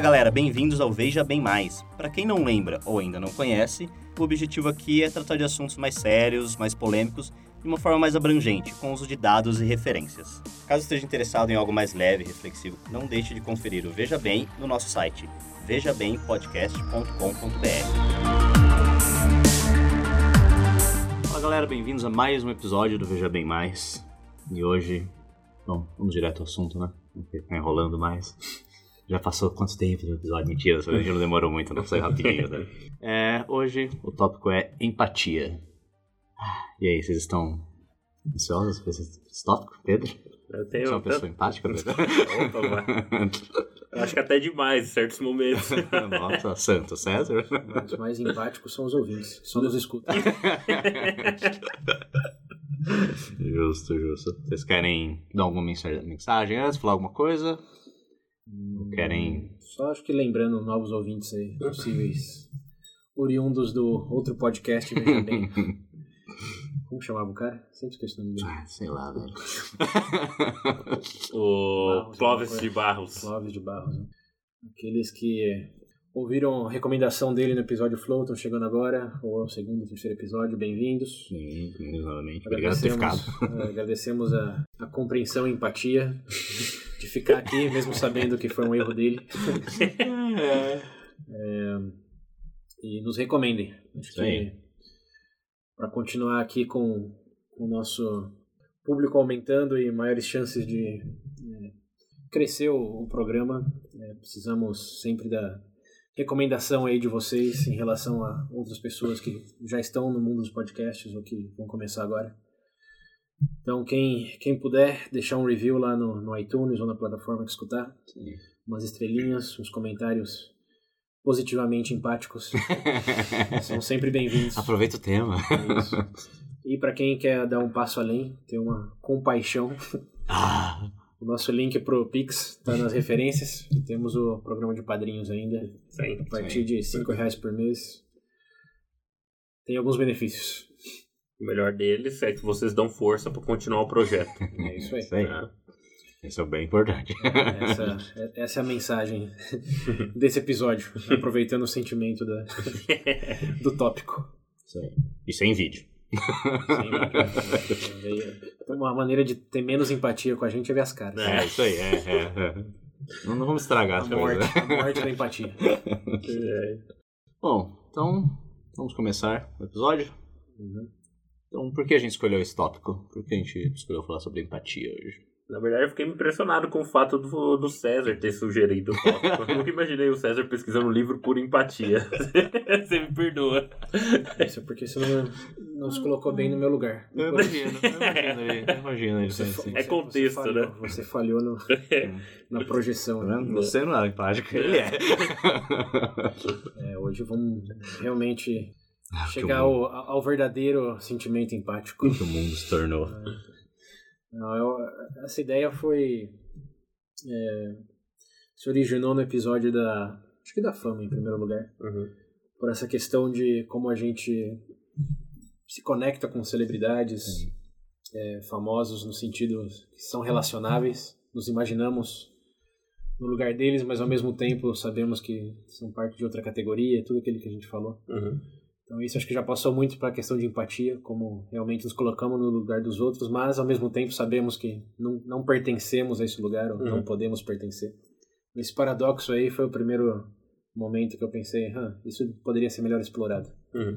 Fala galera, bem-vindos ao Veja Bem Mais. Para quem não lembra ou ainda não conhece, o objetivo aqui é tratar de assuntos mais sérios, mais polêmicos, de uma forma mais abrangente, com uso de dados e referências. Caso esteja interessado em algo mais leve e reflexivo, não deixe de conferir o Veja Bem no nosso site, vejabempodcast.com.br. Fala galera, bem-vindos a mais um episódio do Veja Bem Mais. E hoje, bom, vamos direto ao assunto, né? Não ficar enrolando mais. Já passou quanto tempo do episódio? Mentira, essa não demorou muito, não foi rapidinho, né? É, hoje o tópico é empatia. E aí, vocês estão ansiosos por esse tópico, Pedro? Eu tenho. Você é uma pessoa empática, Pedro? Opa, vai. Eu acho que até demais em certos momentos. Nossa, Santo César? Os mais empáticos são os ouvintes, só nos escutam. justo, justo. Vocês querem dar alguma mensa- mensagem antes, falar alguma coisa? Ou querem. Só acho que lembrando novos ouvintes aí, possíveis oriundos do outro podcast, veja bem. Como chamava o cara? Sempre esqueço o nome dele. Ah, sei lá, velho. O Barros, Clóvis alguma de Barros. Clóvis de Barros. Né? Aqueles que ouviram a recomendação dele no episódio Flow, estão chegando agora, ou é o segundo, terceiro episódio, bem-vindos. Sim, novamente. Obrigado por ter ficado. Agradecemos, eh, agradecemos a, a compreensão e empatia de ficar aqui, mesmo sabendo que foi um erro dele. É, e nos recomendem. Acho que para continuar aqui com com o nosso público aumentando e maiores chances de é, crescer o, o programa, é, precisamos sempre da recomendação aí de vocês em relação a outras pessoas que já estão no mundo dos podcasts ou que vão começar agora. Então, quem, quem puder deixar um review lá no, no iTunes ou na plataforma que escutar, umas estrelinhas, uns comentários positivamente empáticos, são sempre bem-vindos. Aproveita o tema. É. E para quem quer dar um passo além, ter uma compaixão, Ah, o nosso link pro Pix está nas referências. E temos o programa de padrinhos ainda, Sim. a partir de 5 reais por mês. Tem alguns benefícios. O melhor deles é que vocês dão força para continuar o projeto. É isso aí. isso aí. né? Isso é bem importante. Essa, essa é a mensagem desse episódio, aproveitando o sentimento da, do tópico. Isso aí. Isso é em vídeo. Sim, uma maneira de ter menos empatia com a gente é ver as caras. É, isso aí. É, é, é. Não, não vamos estragar A as morte, coisas. a morte da empatia. É. Bom, então vamos começar o episódio. Uhum. Então, por que a gente escolheu esse tópico? Por que a gente escolheu falar sobre empatia hoje? Na verdade, eu fiquei impressionado com o fato do, do César ter sugerido o tópico. Eu nunca imaginei o César pesquisando um livro por empatia. Você me perdoa. Isso é porque você não, não se colocou bem no meu lugar. Eu imagino, eu imagino fa- assim. É contexto, você falhou, né? Você falhou no- na projeção. Tá né? Você não é empático, ele é. É, hoje vamos realmente Ah, chegar ao, ao verdadeiro sentimento empático. que o mundo se tornou. Não, eu- essa ideia foi. é, se originou no episódio da. Acho que da fama, em primeiro lugar. Uhum. Por essa questão de como a gente se conecta com celebridades é, famosos, no sentido que são relacionáveis, nos imaginamos no lugar deles, mas ao mesmo tempo sabemos que são parte de outra categoria, tudo aquilo que a gente falou. Uhum. Então isso acho que já passou muito para a questão de empatia, como realmente nos colocamos no lugar dos outros, mas ao mesmo tempo sabemos que não, não pertencemos a esse lugar, ou não Uhum. podemos pertencer. Esse paradoxo aí foi o primeiro momento que eu pensei, "Hã, isso poderia ser melhor explorado. Uhum.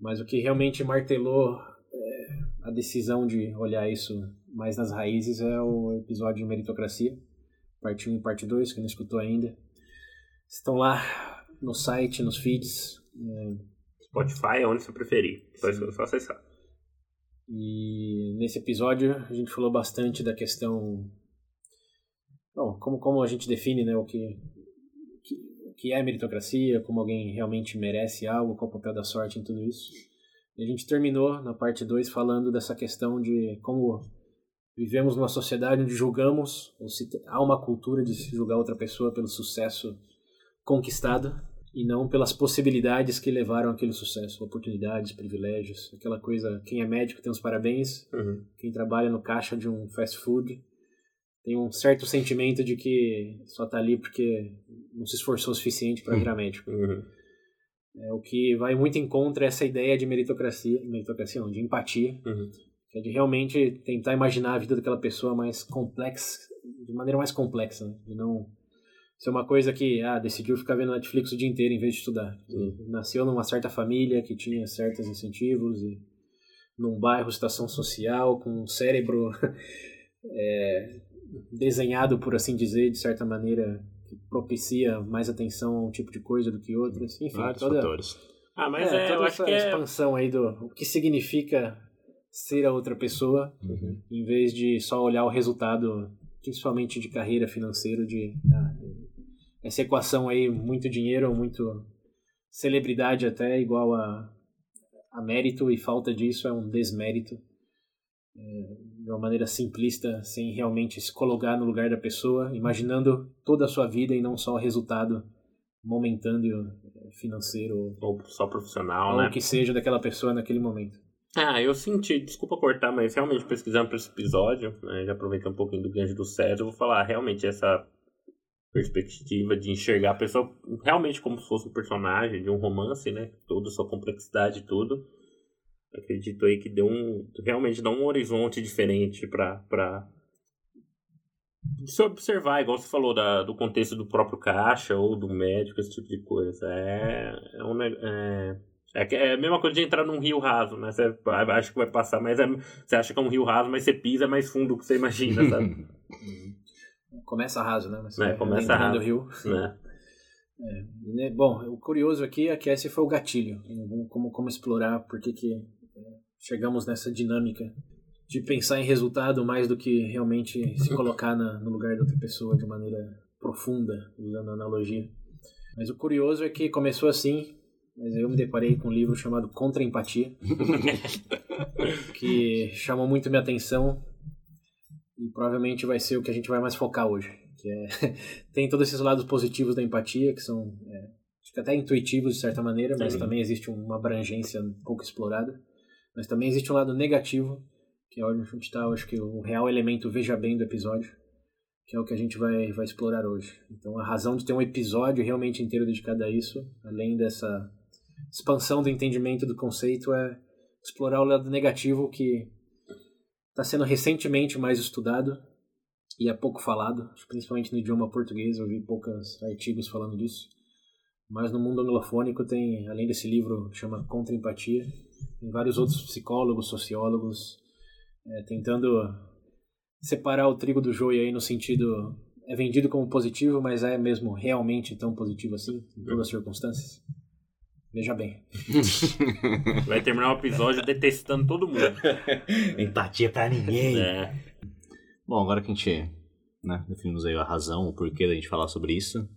Mas o que realmente martelou é, a decisão de olhar isso mais nas raízes é o episódio de meritocracia, parte 1 e parte 2, que não escutou ainda. Estão lá no site, nos feeds, é, Spotify é onde você preferir. Só, só acessar. E nesse episódio a gente falou bastante da questão. Bom, como, como a gente define né, o que, que, que é meritocracia, como alguém realmente merece algo, qual o papel da sorte em tudo isso. E a gente terminou na parte 2 falando dessa questão de como vivemos numa sociedade onde julgamos, ou se há uma cultura de se julgar outra pessoa pelo sucesso conquistado e não pelas possibilidades que levaram aquele sucesso, oportunidades, privilégios, aquela coisa, quem é médico tem os parabéns, Uhum. quem trabalha no caixa de um fast food tem um certo sentimento de que só tá ali porque não se esforçou o suficiente para virar médico. Uhum. É, o que vai muito em contra essa ideia de meritocracia, meritocracia não, de empatia, Uhum. que é de realmente tentar imaginar a vida daquela pessoa mais complexa, de maneira mais complexa, né? de não ser uma coisa que, ah, decidiu ficar vendo Netflix o dia inteiro em vez de estudar. Nasceu numa certa família que tinha certos incentivos e num bairro, situação social, com um cérebro é, desenhado, por assim dizer, de certa maneira, que propicia mais atenção a um tipo de coisa do que outras. Enfim, Vários toda, fatores. Ah, mas é, é, eu toda acho essa que é. expansão aí do o que significa ser a outra pessoa, Uhum. em vez de só olhar o resultado, principalmente de carreira financeira, de ah, essa equação aí, muito dinheiro, muito celebridade até, igual a, a mérito, e falta disso é um desmérito. É, de uma maneira simplista, sem realmente se colocar no lugar da pessoa, imaginando toda a sua vida e não só o resultado momentâneo eh, financeiro Ou só profissional, ou né? o que seja daquela pessoa naquele momento. Ah, eu senti, desculpa cortar, mas realmente pesquisando para esse episódio, né, já aproveitando um pouquinho do gancho do César, eu vou falar realmente essa perspectiva de enxergar a pessoa realmente como se fosse um personagem de um romance, né? Toda sua complexidade e tudo. Acredito aí que deu um. Realmente dá um horizonte diferente para para se observar, igual você falou, da, do contexto do próprio caixa ou do médico, esse tipo de coisa. É, é um é, é, é a mesma coisa de entrar num rio raso, né? Você acha que vai passar, mas é, você acha que é um rio raso, mas você pisa mais fundo do que você imagina, sabe? Começa raso, né? Mas É, começa entrando raso. rio. né? E, né, Bom, o curioso aqui é que esse foi o gatilho. Como, como explorar, por que que é, chegamos nessa dinâmica de pensar em resultado mais do que realmente se colocar na- no lugar da outra pessoa de maneira profunda, usando a analogia. Mas o curioso é que começou assim, mas eu me deparei com um livro chamado Contra Empatia, que chamou muito minha atenção e provavelmente vai ser o que a gente vai mais focar hoje. Que é, tem todos esses lados positivos da empatia, que são é, que até intuitivos de certa maneira, mas Sim. também existe uma abrangência um pouco explorada. Mas também existe um lado negativo, que é onde a gente está, acho que o real elemento veja bem do episódio, que é o que a gente vai, vai explorar hoje. Então a razão de ter um episódio realmente inteiro dedicado a isso, além dessa expansão do entendimento do conceito, é explorar o lado negativo que está sendo recentemente mais estudado e é pouco falado, principalmente no idioma português, eu vi poucos artigos falando disso. Mas no mundo anglofônico tem, além desse livro que chama Contra Empatia, tem vários outros psicólogos, sociólogos, é, tentando separar o trigo do joio aí no sentido é vendido como positivo, mas é mesmo realmente tão positivo assim, em todas as circunstâncias. Veja bem. Vai terminar o episódio detestando todo mundo. Empatia pra ninguém. É. Bom, agora que a gente né, definimos aí a razão, o porquê da gente falar sobre isso,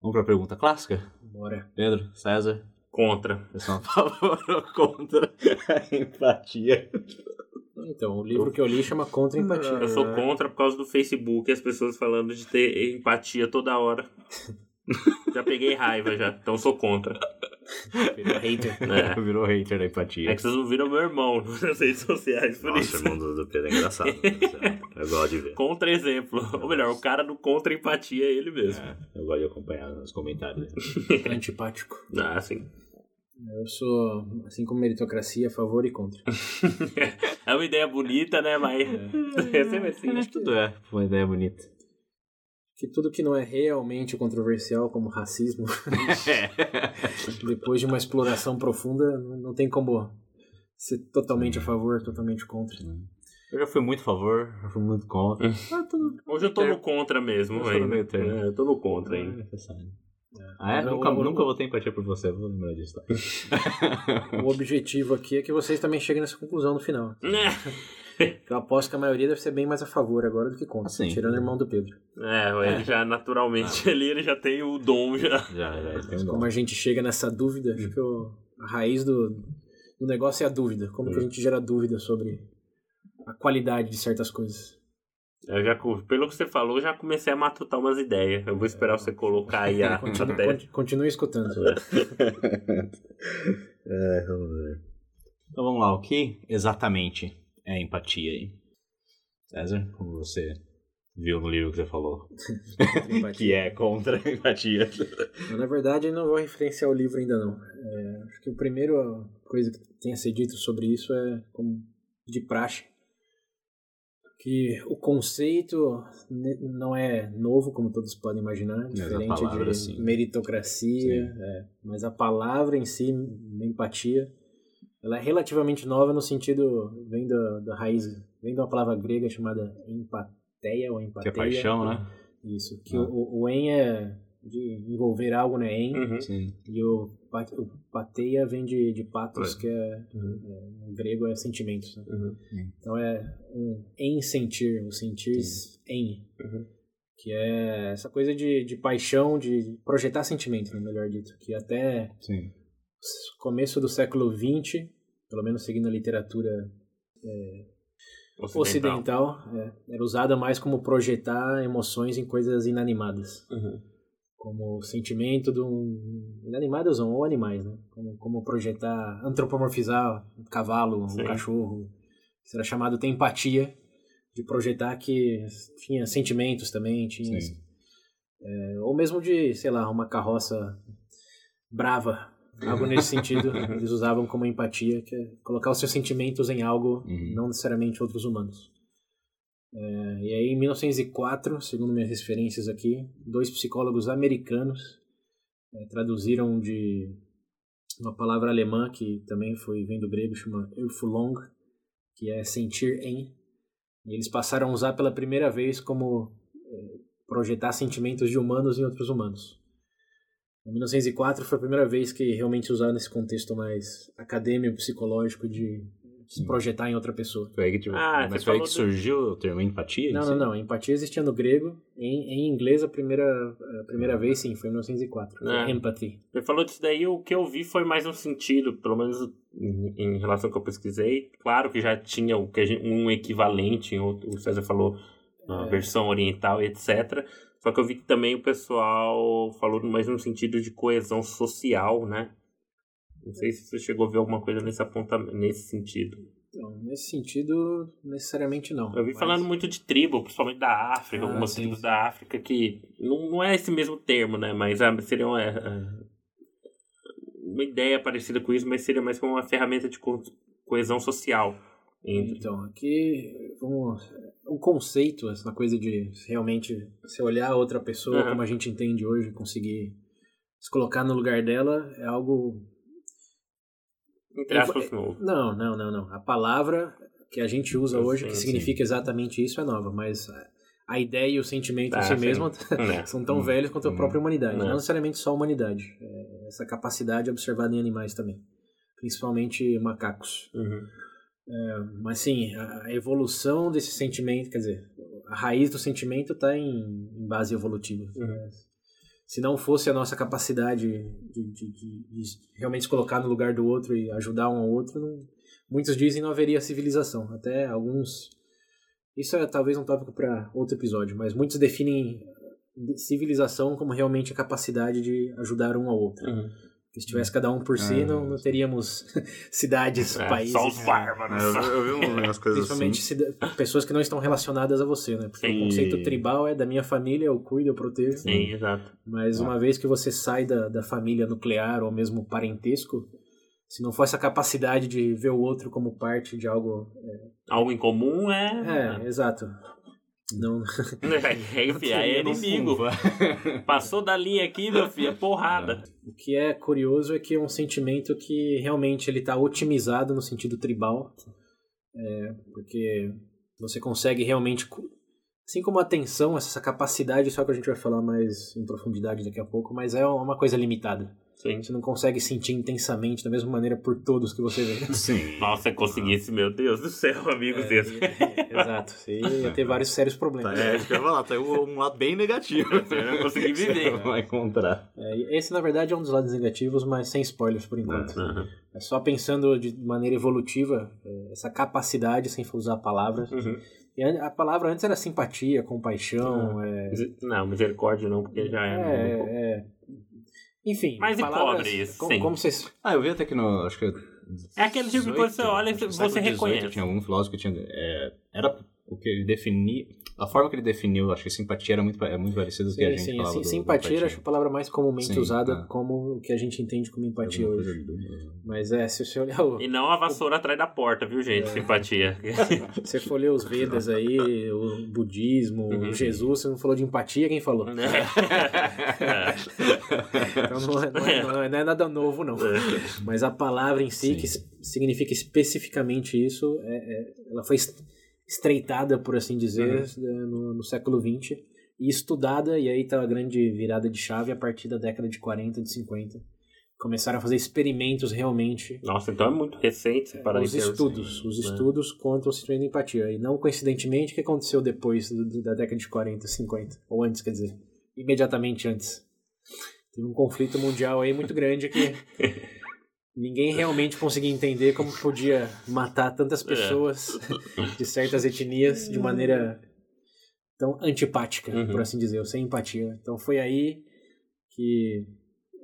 vamos pra pergunta clássica? Bora. Pedro, César, Contra. são a favor ou contra a empatia? Então, o livro que eu li chama Contra a Empatia. Eu sou contra por causa do Facebook e as pessoas falando de ter empatia toda hora. já peguei raiva já, então sou contra. Virou hater. É. Virou hater da empatia. É que vocês não viram meu irmão nas redes sociais, por Nossa, isso. o irmão do, do Pedro é engraçado. né? Eu gosto de ver. Contra-exemplo. Ou melhor, o cara do contra-empatia é ele mesmo. É, eu gosto de acompanhar os comentários. Antipático. Ah, sim. Eu sou, assim como meritocracia, a favor e contra. É uma ideia bonita, né? Mas. É sempre assim. Acho que tudo é uma ideia bonita. Que tudo que não é realmente controversial, como racismo, depois de uma exploração profunda, não tem como ser totalmente a favor, totalmente contra. Eu já fui muito a favor, já fui muito contra. Ah, tudo Hoje eu tô no contra mesmo, Eu tô meio termo. É, eu tô no contra é ainda. necessário. Ah, é? Nunca, o- nunca vou ter empatia por você, vou lembrar disso. Tá? O objetivo aqui é que vocês também cheguem nessa conclusão no final. É, Eu aposto que a maioria deve ser bem mais a favor agora do que contra, Sim. tirando o irmão do Pedro. É, ele já naturalmente ali ele já tem o dom já. já, já, tem um Como dom. a gente chega nessa dúvida, acho que o- a raiz do, do negócio é a dúvida. Como que a gente gera dúvida sobre a qualidade de certas coisas. Eu já, pelo que você falou, eu já comecei a matutar umas ideias. Eu vou esperar você colocar aí a, a Continue, tese. con- continue escutando. É, vamos ver. Então vamos lá, o que exatamente é empatia aí? César, como você viu no livro que você falou. A que é contra a empatia. Na verdade, não vou referenciar o livro ainda não. É, acho que a primeira coisa que tenha ser dito sobre isso é como de praxe. Que o conceito não é novo, como todos podem imaginar, a diferente palavra, de sim. meritocracia, é, mas a palavra em si, empatia, ela é relativamente nova no sentido, vem da, da raiz, vem de uma palavra grega chamada empateia ou Que empateia. é paixão, né? Isso, que Ah. o, o en é de envolver algo, né? En, Uhum. Sim. e o, pa- o pateia vem de, de patos, que é, Uhum. é, no grego é sentimentos. né? Uhum. Então é um em sentir, o sentir em. Uhum. Que é essa coisa de, de paixão, de projetar sentimento, né, melhor dito. Que até Sim. Começo do século XX, pelo menos seguindo a literatura Ocidental. ocidental, é, era usada mais como projetar emoções em coisas inanimadas. Uhum. como o sentimento de um inanimados ou animais, né? Como, como projetar, antropomorfizar um cavalo, Sim. um cachorro. Isso era chamado de empatia, de projetar que tinha sentimentos também, tinha é, ou mesmo de, sei lá, uma carroça brava, algo nesse sentido. Eles usavam como empatia, que é colocar os seus sentimentos em algo, Uhum. não necessariamente outros humanos. É, e aí, em 1904, segundo minhas referências aqui, dois psicólogos americanos é, traduziram de uma palavra alemã que também foi vem do grego, chama Erfulong, que é sentir em. E eles passaram a usar pela primeira vez como é, projetar sentimentos de humanos em outros humanos. Em 1904 foi a primeira vez que realmente usaram nesse contexto mais acadêmico, psicológico de se Sim. projetar em outra pessoa. Foi aí que, tipo, Ah, mas foi aí que do- surgiu o termo empatia? em Não, não, não. Empatia existia no grego. Em, em inglês, a primeira, a primeira vez, sim, foi em 1904. Foi Ah. Empathy. Você falou disso daí, o que eu vi foi mais um sentido, pelo menos em, em relação ao que eu pesquisei. Claro que já tinha o que um equivalente, o César falou, É. versão oriental, etc. Só que eu vi que também o pessoal falou mais no sentido de coesão social, né? Não sei se você chegou a ver alguma coisa nesse apontamento, nesse sentido. Então, nesse sentido, necessariamente não. Eu vi Mas- falando muito de tribo, principalmente da África, Ah, algumas sim, tribos da África que não, não é esse mesmo termo, né? Mas ah, seria uma, ah, uma ideia parecida com isso, mas seria mais como uma ferramenta de co- coesão social. Entre... Então, aqui, vamos... O conceito, essa coisa de realmente se olhar a outra pessoa Aham. como a gente entende hoje, conseguir se colocar no lugar dela, é algo Entre aspas, novo. Não, não, não, não. A palavra que a gente usa hoje, sei, que sim. significa exatamente isso, é nova, mas a- ideia e o sentimento Ah, em si sim. mesmo É. são tão Hum, velhos quanto a hum, própria humanidade. é. Não necessariamente só a humanidade. É essa capacidade observada em animais também. Principalmente macacos. Uhum. Mas sim, a evolução desse sentimento, quer dizer, a raiz do sentimento está em, em base evolutiva. Uhum. né? Se não fosse a nossa capacidade de, de- de- de realmente se colocar no lugar do outro e ajudar um ao outro, não- muitos dizem não haveria civilização. Até alguns. Isso é talvez um tópico para outro episódio, mas muitos definem civilização como realmente a capacidade de ajudar um ao outro. Uhum. Se tivesse cada um por si, Ah, não, não teríamos cidades, É, países. só os bárbaros. Eu, eu vi umas coisas Principalmente assim. pessoas que não estão relacionadas a você, né? Porque Sim. o conceito tribal é da minha família, eu cuido, eu protejo. Sim, exato. Mas Ah. uma vez que você sai da, da família nuclear ou mesmo parentesco, se não for essa capacidade de ver o outro como parte de algo. Algo em comum é. É, exato. Não, É, enfim, aí é inimigo. Passou da linha aqui, meu filho, é porrada. o que é curioso é que é um sentimento que realmente ele está otimizado no sentido tribal, é, porque você consegue realmente, assim como a atenção, essa capacidade, só que a gente vai falar mais em profundidade daqui a pouco, mas é uma coisa limitada. Sim. Você não consegue sentir intensamente da mesma maneira por todos que você vê. Sim. Nossa, conseguisse, meu Deus do céu, amigos É, desses. é, exato. Você ia ter vários sérios problemas. É, isso que eu ia falar, tem um lado bem negativo. Eu não consegui viver. Você vai encontrar. É, esse, na verdade, é um dos lados negativos, mas sem spoilers por enquanto. Uhum. É só pensando de maneira evolutiva, é, essa capacidade, sem usar palavras. Uhum. E a palavra antes era simpatia, compaixão, é, Não, misericórdia não, porque já é. é, é- Enfim. Mas e palavras, pobre, isso, como, sim. como vocês. Ah, eu vi até que no. Acho que. É aquele tipo de coisa que você olha e você reconhece. Tinha algum filósofo que tinha. é, era o que ele definiu. A forma que ele definiu, acho que simpatia era muito, é muito parecida com o que a gente sim. falava. Sim, do- do simpatia, empatia. acho a palavra mais comumente Sim, usada é. como o que a gente entende como empatia Alguma hoje. do- Mas é, se você olhar o, E não a vassoura atrás da porta, viu, gente? É. Simpatia. se você for ler os Vedas aí, o budismo, Uhum. o Jesus, você não falou de empatia, quem falou? Então não é, não é- não é- não é nada novo, não. Mas a palavra em si, Sim. que significa especificamente isso, é- é- ela foi estreitada, por assim dizer, Uhum. eh, no, no século XX e estudada, e aí tá a grande virada de chave a partir da década de 40, de 50. Começaram a fazer experimentos realmente. Nossa, então é muito recente para os estudos, os estudos contra o sentimento de empatia. E não coincidentemente o que aconteceu depois do- do- da década de 40, 50. Ou antes, quer dizer. Imediatamente antes. Teve um conflito mundial aí muito grande que ninguém realmente conseguia entender como podia matar tantas pessoas de certas etnias de maneira tão antipática, Uhum. por assim dizer, sem empatia. Então foi aí que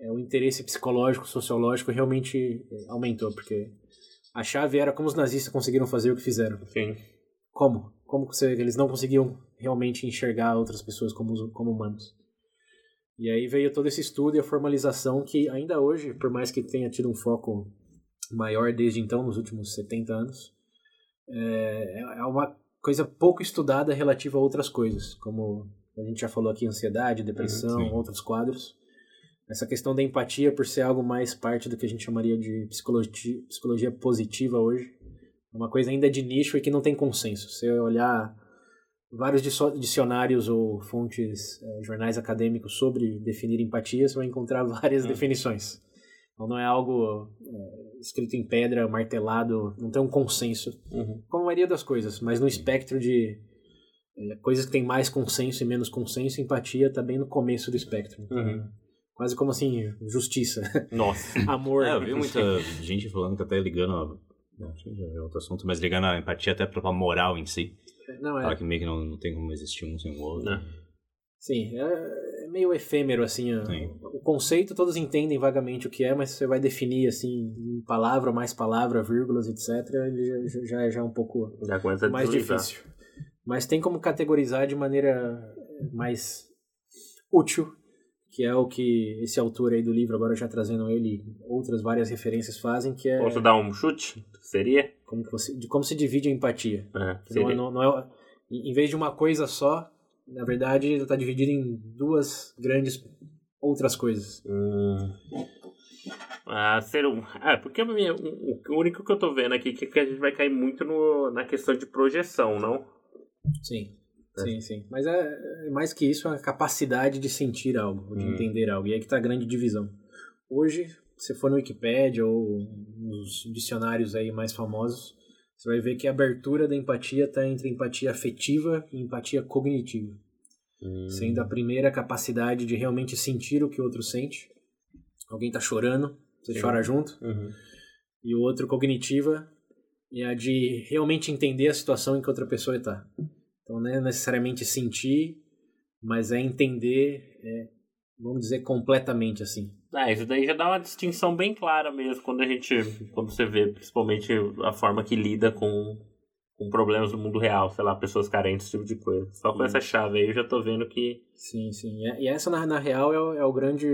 é, o interesse psicológico, sociológico realmente é, aumentou, porque a chave era como os nazistas conseguiram fazer o que fizeram. Sim. Como? Como eles não conseguiam realmente enxergar outras pessoas como, como humanos. E aí veio todo esse estudo e a formalização que ainda hoje, por mais que tenha tido um foco maior desde então, nos últimos 70 anos, é, é uma coisa pouco estudada relativa a outras coisas, como a gente já falou aqui, ansiedade, depressão, Uhum, outros quadros. Essa questão da empatia, por ser algo mais parte do que a gente chamaria de psicologia, psicologia positiva hoje, é uma coisa ainda de nicho e que não tem consenso. Se você olhar vários dicionários ou fontes, eh, jornais acadêmicos sobre definir empatia, você vai encontrar várias Hum. definições. Então não é algo eh, escrito em pedra, martelado, não tem um consenso, Uhum. como a maioria das coisas, mas no espectro de eh, coisas que tem mais consenso e menos consenso, empatia está bem no começo do espectro. Então, Uhum. Quase como assim, justiça, Nossa. amor. É, eu vi muita gente falando que até ligando. A... Não, já é outro assunto, mas ligando a empatia até pra moral em si. Não, é, Fala que meio que não, não tem como existir um sem o outro. Né? Sim, é, é meio efêmero, assim. O conceito todos entendem vagamente o que é, mas você vai definir, assim, em palavra, mais palavra, vírgulas, etc., ele já, já, já é um pouco Já mais difícil. Mas tem como categorizar de maneira mais útil, que é o que esse autor aí do livro, agora já trazendo ele, outras várias referências fazem, que é Posso dar um chute? Seria? como, que você, de como se divide a empatia. É, não, não, não é, em vez de uma coisa só, na verdade, ele está dividido em duas grandes outras coisas. Hum. Ah, ser um. Ah, porque o o único que eu tô vendo aqui é que a gente vai cair muito no, na questão de projeção, não? Sim. Sim, sim. Mas é, é mais que isso a capacidade de sentir algo, de Hum. entender algo. E aí que tá a grande divisão. Hoje, se for no Wikipedia ou nos dicionários aí mais famosos, você vai ver que a abertura da empatia está entre empatia afetiva e empatia cognitiva. Hum. Sendo a primeira a capacidade de realmente sentir o que o outro sente. Alguém tá chorando, você Sim. chora junto. Uhum. E o outro cognitiva é a de realmente entender a situação em que outra pessoa está. Então não é necessariamente sentir, mas é entender, é, vamos dizer, completamente assim. Ah, isso daí já dá uma distinção bem clara mesmo quando a gente. Quando você vê principalmente a forma que lida com, com problemas do mundo real, sei lá, pessoas carentes, esse tipo de coisa. Só com Sim. essa chave aí eu já tô vendo que. Sim, sim. E- E essa, na, na real, é o, é o grande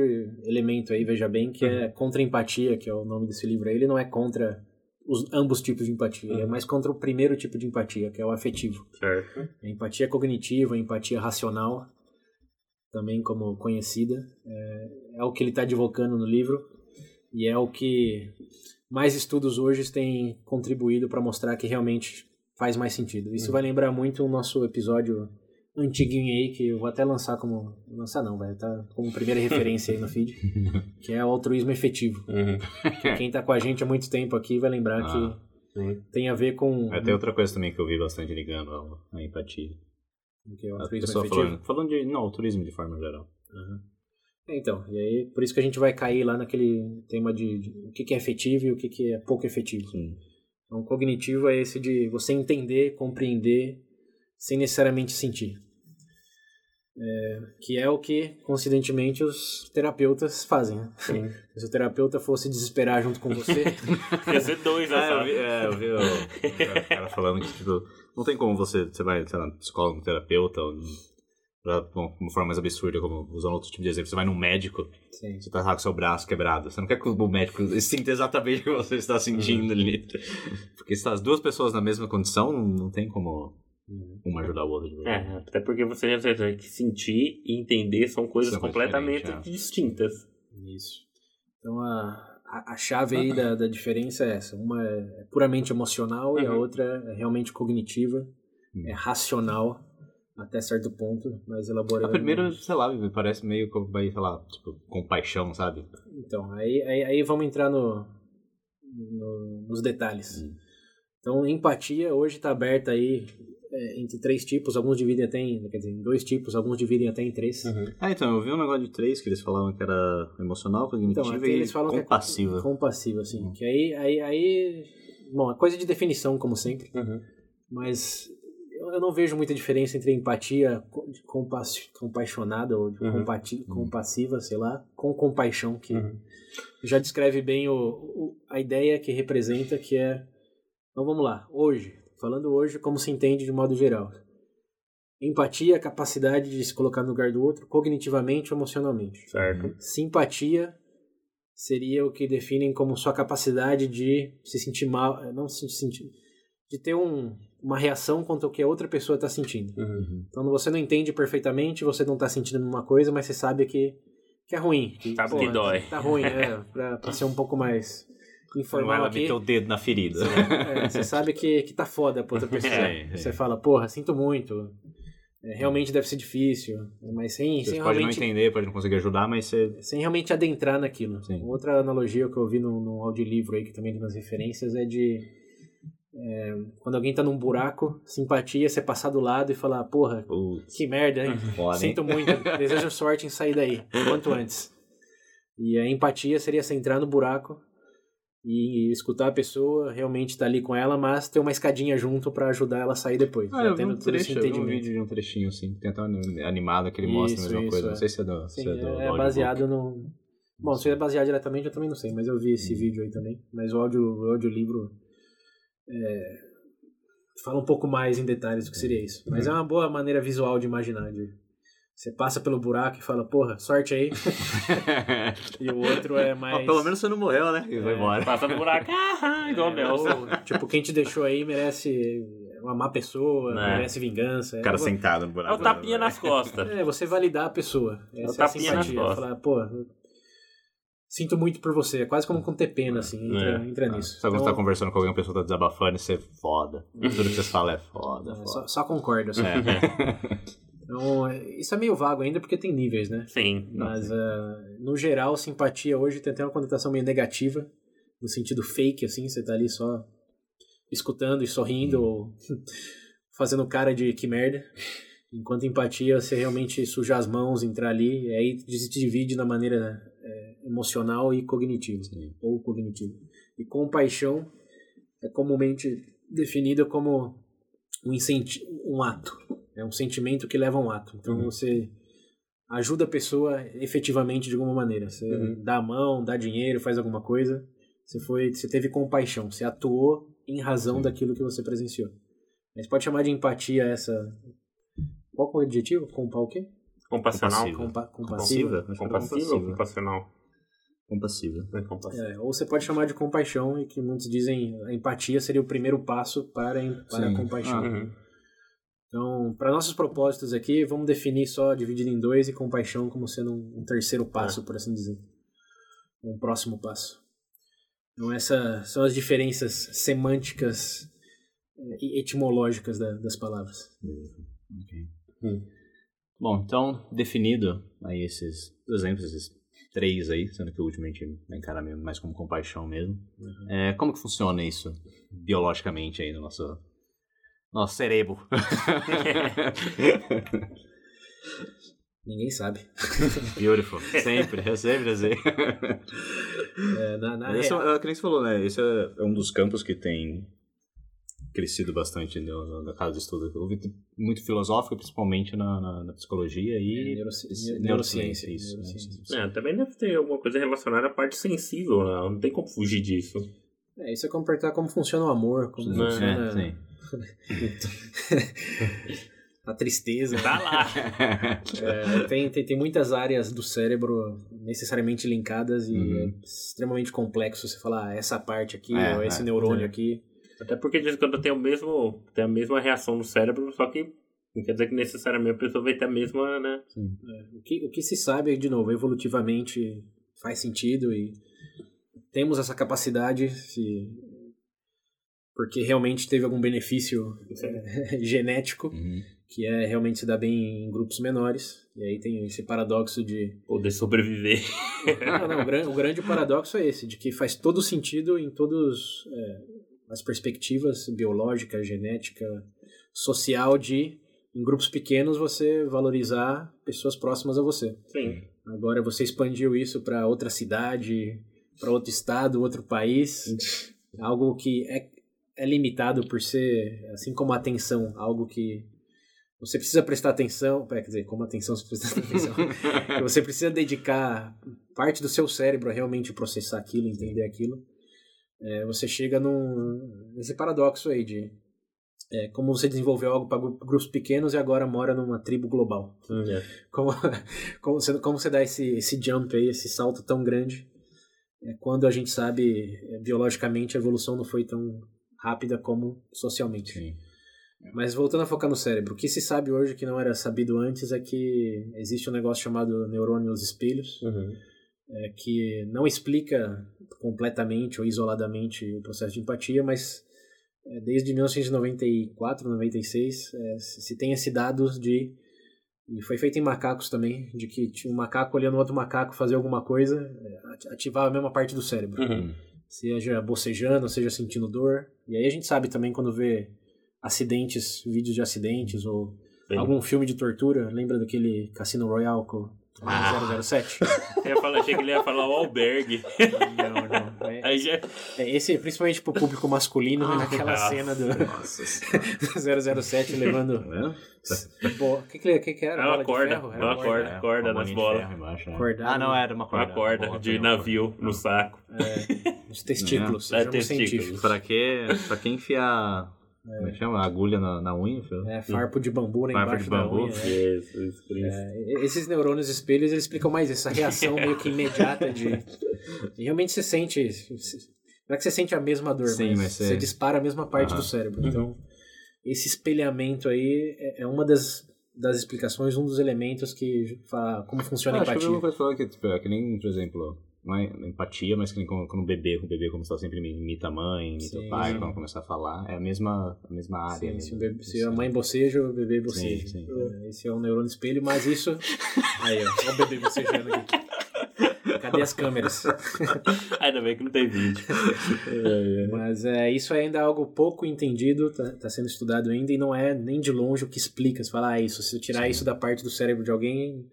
elemento aí, veja bem, que é contra empatia, que é o nome desse livro aí. Ele não é contra os, ambos tipos de empatia, ele é Uhum. mais contra o primeiro tipo de empatia, que é o afetivo. Certo. A empatia cognitiva, a empatia racional, também como conhecida, é, é o que ele está advocando no livro e é o que mais estudos hoje têm contribuído para mostrar que realmente faz mais sentido. Isso Uhum. vai lembrar muito o nosso episódio antiguinho aí, que eu vou até lançar como... Lançar não, vai estar como primeira referência aí no feed, que é o altruísmo efetivo. Uhum. Que quem está com a gente há muito tempo aqui vai lembrar Ah. que Sim. tem a ver com... Até outra coisa também que eu vi bastante ligando a, a empatia. o que é o A altruísmo pessoa efetivo. falando, falando de. Não, turismo de forma geral. É, Então, e aí por isso que a gente vai cair lá naquele tema de, de o que, que é efetivo e o que, que é pouco efetivo. Sim. Então, cognitivo é esse de você entender, compreender, sem necessariamente sentir. É, que é o que, coincidentemente, os terapeutas fazem. Né? Sim. Se o terapeuta fosse desesperar junto com você, Ia ser dois, É, eu né? vi, é, eu vi o, o cara falando que, tipo, não tem como você, você vai, sei lá, psicólogo, terapeuta, ou, pra, bom, uma forma mais absurda, como usando outro tipo de exemplo, você vai num médico, Sim. você tá lá com seu braço quebrado, você não quer que o médico sinta exatamente o que você está sentindo ali. Porque se tá as duas pessoas na mesma condição, não, não tem como uma ajudar o outro de verdade. É, até porque você já tem que sentir e entender são coisas São coisas completamente é. distintas. Isso. Então a, a, a chave aí da, da diferença é essa. Uma é puramente emocional e a Uhum. outra é realmente cognitiva, Hum. é racional até certo ponto, mas elaborando. A primeira, sei lá, me parece meio como, vai, sei lá, tipo, compaixão, sabe? Então, aí, aí, aí vamos entrar no, no- nos detalhes. Hum. Então, empatia hoje está aberta aí é, entre três tipos, alguns dividem até em, quer dizer, em dois tipos, alguns dividem até em três. Ah, então, eu vi um negócio de três que eles falavam que era emocional, cognitiva Então, e eles falam compassiva. que é compassiva, assim. Que aí, aí, aí, bom, é coisa de definição, como sempre. Uhum. Mas eu não vejo muita diferença entre empatia co- de compas- compaixonada ou Uhum. compati- compassiva, sei lá, com compaixão, que Uhum. já descreve bem o, o- a ideia que representa, que é... Então vamos lá, hoje, falando hoje como se entende de modo geral. Empatia é a capacidade de se colocar no lugar do outro, cognitivamente ou emocionalmente. Certo. Simpatia seria o que definem como sua capacidade de se sentir mal, eh, não se sentir, de ter um, uma reação contra o que a outra pessoa está sentindo. Uhum. Então você não entende perfeitamente, você não está sentindo uma coisa, mas você sabe que, que é ruim. Que, Sabe que dói. Tá ruim, é, pra, pra ser um pouco mais Não lá aqui. meter o dedo na ferida. É, você sabe que, que tá foda pra outra pessoa. É, é. Você fala, porra, sinto muito. É, realmente deve ser difícil. Mas sem, Você sem pode realmente não entender, pode não conseguir ajudar, mas você... sem realmente adentrar naquilo. Sim. Outra analogia que eu vi no, no audiolivro aí, que também tem umas referências, é de é, quando alguém tá num buraco, simpatia, você passar do lado e falar, porra, Putz, que merda, hein? foda, hein? Sinto muito, desejo sorte em sair daí, quanto antes. E a empatia seria você entrar no buraco e escutar a pessoa, realmente estar ali com ela, mas ter uma escadinha junto pra ajudar ela a sair depois. Ah, tendo um todo esse trecho, vi um vídeo de um trechinho, assim, um animado que ele mostra a Isso, mesma isso, coisa. é. Não sei se é do, Sim, se é do, é, é baseado no. Bom, se é baseado diretamente eu também não sei, mas eu vi Hum. esse vídeo aí também. Mas o, áudio, o audiolivro é, fala um pouco mais em detalhes do que seria isso. Mas Uhum. é uma boa maneira visual de imaginar. De, você passa pelo buraco e fala, porra, sorte aí. e o outro é mais. Ó, pelo menos você não morreu, né? E vai embora. Passa no buraco, ah, igual o Nelson. Ou, tipo, quem te deixou aí merece uma má pessoa, É. merece vingança. O cara É, sentado no É buraco. o tapinha nas costas. É, você validar a pessoa. Essa é, a tapinha nas simpatia. costas. Falar, pô, sinto muito por você. É quase como com ter pena, assim, entra, É. entra Ah, nisso. Sabe quando você Então, tá conversando com alguém, a pessoa tá desabafando e você é foda. Tudo que você fala é foda, é, foda. só, só concordo. Assim. É. Então, é, isso é meio vago ainda porque tem níveis, né? Sim. Mas, ah, no geral, simpatia hoje tem até uma conotação meio negativa, no sentido fake, assim, você tá ali só escutando e sorrindo ou fazendo cara de que merda. Enquanto empatia, você realmente sujar as mãos, entrar ali, e aí se divide na maneira é, emocional e cognitiva, Sim. ou cognitiva. E compaixão é comumente definida como um, incenti um ato, é um sentimento que leva a um ato. Então Uhum. você ajuda a pessoa efetivamente de alguma maneira. Você Uhum. dá a mão, dá dinheiro, faz alguma coisa. Você foi, você teve compaixão, você atuou em razão Sim. daquilo que você presenciou. Mas pode chamar de empatia essa. Qual é o adjetivo? Compa o quê? Compassional. Compa, Compassiva? compassiva. Ou compassional? Compassiva. É compassiva. É, ou você pode chamar de compaixão, e que muitos dizem a empatia seria o primeiro passo para, para a compaixão. Ah. Uhum. Então, para nossos propósitos aqui, vamos definir só dividido em dois e compaixão como sendo um, terceiro passo, por assim dizer. Um próximo passo. Então, essas são as diferenças semânticas eh, e etimológicas da- das palavras. Ok. Hum. Bom, então, definido aí esses exemplos, esses três aí, sendo que o último a gente mesmo mais como compaixão mesmo. É, como que funciona isso biologicamente aí no nosso, nosso cérebro? Ninguém sabe. Beautiful. Sempre, é sempre assim. É, na, na esse é, é, que nem você falou, né? Esse é, é um dos campos que tem crescido bastante no, no, na casa de estudo. Eu ouvi muito filosófico, principalmente na, na, na psicologia e É, neuroci- neurociência. neurociência, isso, neurociência. né? É, também deve ter alguma coisa relacionada à parte sensível, né? não tem como fugir disso. É, isso é como perguntar como funciona o amor, como É, funciona sim. a tristeza. Tá lá. É, tem, tem, tem muitas áreas do cérebro necessariamente linkadas e Uhum. é extremamente complexo você falar ah, essa parte aqui, É, ou esse é. neurônio É. aqui. Até porque diz que quando tem o mesmo. tem a mesma reação no cérebro, só que não quer dizer que necessariamente a pessoa vai ter a mesma, né? O que, o que se sabe, de novo, evolutivamente faz sentido e temos essa capacidade, se, porque realmente teve algum benefício é, genético, Uhum. que é realmente se dar bem em grupos menores. E aí tem esse paradoxo de. Poder sobreviver. Não, não, o, gran- o grande paradoxo é esse, de que faz todo sentido em todas as perspectivas biológica, genética, social, de em grupos pequenos você valorizar pessoas próximas a você. Sim. Agora você expandiu isso para outra cidade, para outro estado, outro país, algo que é, é limitado por ser, assim como a atenção, algo que você precisa prestar atenção, é, quer dizer, como atenção você precisa prestar atenção, você precisa dedicar parte do seu cérebro a realmente processar aquilo, entender aquilo. É, você chega num, nesse paradoxo aí de é, como você desenvolveu algo para grupos pequenos e agora mora numa tribo global. É. Como, como, você, como você dá esse, esse jump aí, esse salto tão grande, é, quando a gente sabe, é, biologicamente, a evolução não foi tão rápida como socialmente. Sim. Mas voltando a focar no cérebro, o que se sabe hoje que não era sabido antes é que existe um negócio chamado neurônios espelhos, Uhum. é, que não explica completamente ou isoladamente o processo de empatia, mas é, desde 1994, 96, é, se tem esse dados de e foi feito em macacos também, de que um macaco olhando outro macaco fazer alguma coisa, é, ati- ativava a mesma parte do cérebro. Uhum. Seja bocejando, seja sentindo dor. E aí a gente sabe também quando vê acidentes, vídeos de acidentes ou Sim. algum filme de tortura, lembra daquele Cassino Royale com Ah. 007? Eu falar, achei que ele ia falar o albergue. não, não. É, Aí já. é esse, principalmente pro público masculino, né, naquela nossa. cena do Nossa. 007 levando... Bo- O que, que, que, era? É uma corda, ferro? Era uma uma corda. É, corda uma nas bolas. embaixo, né? Ah, não, era uma corda. Uma corda de navio corda. no saco. É, os testículos, É, testículos. científicos. Pra que, pra que enfiar. Como é que chama? Agulha na, na unha, filho? É, farpo de bambu lá Farpo embaixo de da bambu. unha. né? É, esses neurônios espelhos, eles explicam mais essa reação meio que imediata de... E realmente você sente... Não é que você sente a mesma dor, Sim, mas, mas você você- dispara a mesma parte Aham. do cérebro. Então, esse espelhamento aí é- é uma das, das explicações, um dos elementos que fala como funciona a Ah, acho que eu empatia. que, tipo, é que nem, por exemplo, não é empatia, mas que nem quando, quando o bebê, o bebê como se sempre imita a mãe, imita Sim. o pai, quando começar a falar, é a mesma, a mesma área. Sim, né, se, bebê- se a mãe boceja, o bebê boceja. sim. É, Esse é um neurônio espelho, mas isso. Aí, ó, o bebê bocejando aqui. Cadê as câmeras? Ainda bem que não tem vídeo. Mas é, isso ainda é algo pouco entendido, tá, tá sendo estudado ainda, e não é nem de longe o que explica. Você fala, ah, isso, se eu tirar Sim. isso da parte do cérebro de alguém,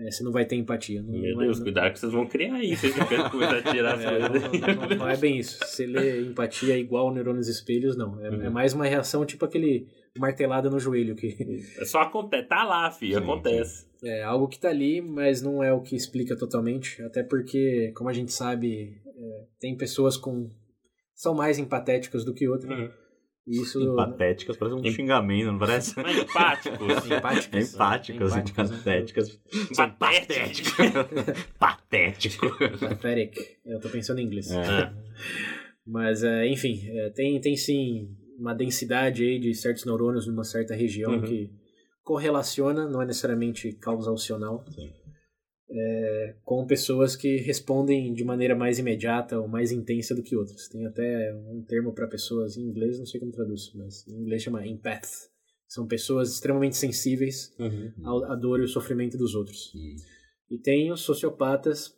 é, você não vai ter empatia. Não, Meu não é- Deus, não- cuidado que vocês vão criar isso. Vocês não querem começar a tirar as É, coisas. não, não- não é bem isso. Se lê empatia igual neurônios espelhos, não. É, Uhum. é mais uma reação tipo aquele martelada no joelho, que É Só acontece. Tá lá, filho. Sim, acontece. é algo que tá ali, mas não é o que explica totalmente. Até porque, como a gente sabe, é, tem pessoas com são mais empatéticas do que outras. Uhum. Isso Empatéticas, parece um xingamento, não parece? Mas empáticos. empáticas, Empáticas, empáticas, né? empatéticas. Patético. Patético. Pathetic. Eu tô pensando em inglês. É. Mas, é, enfim, é, tem, tem sim uma densidade aí de certos neurônios numa certa região Uhum. que correlaciona, não é necessariamente causacional, Sim. É, com pessoas que respondem de maneira mais imediata ou mais intensa do que outras. Tem até um termo para pessoas em inglês, não sei como traduz, mas em inglês chama empath. São pessoas extremamente sensíveis Uhum. ao- à dor e ao sofrimento dos outros. Hum. E tem os sociopatas,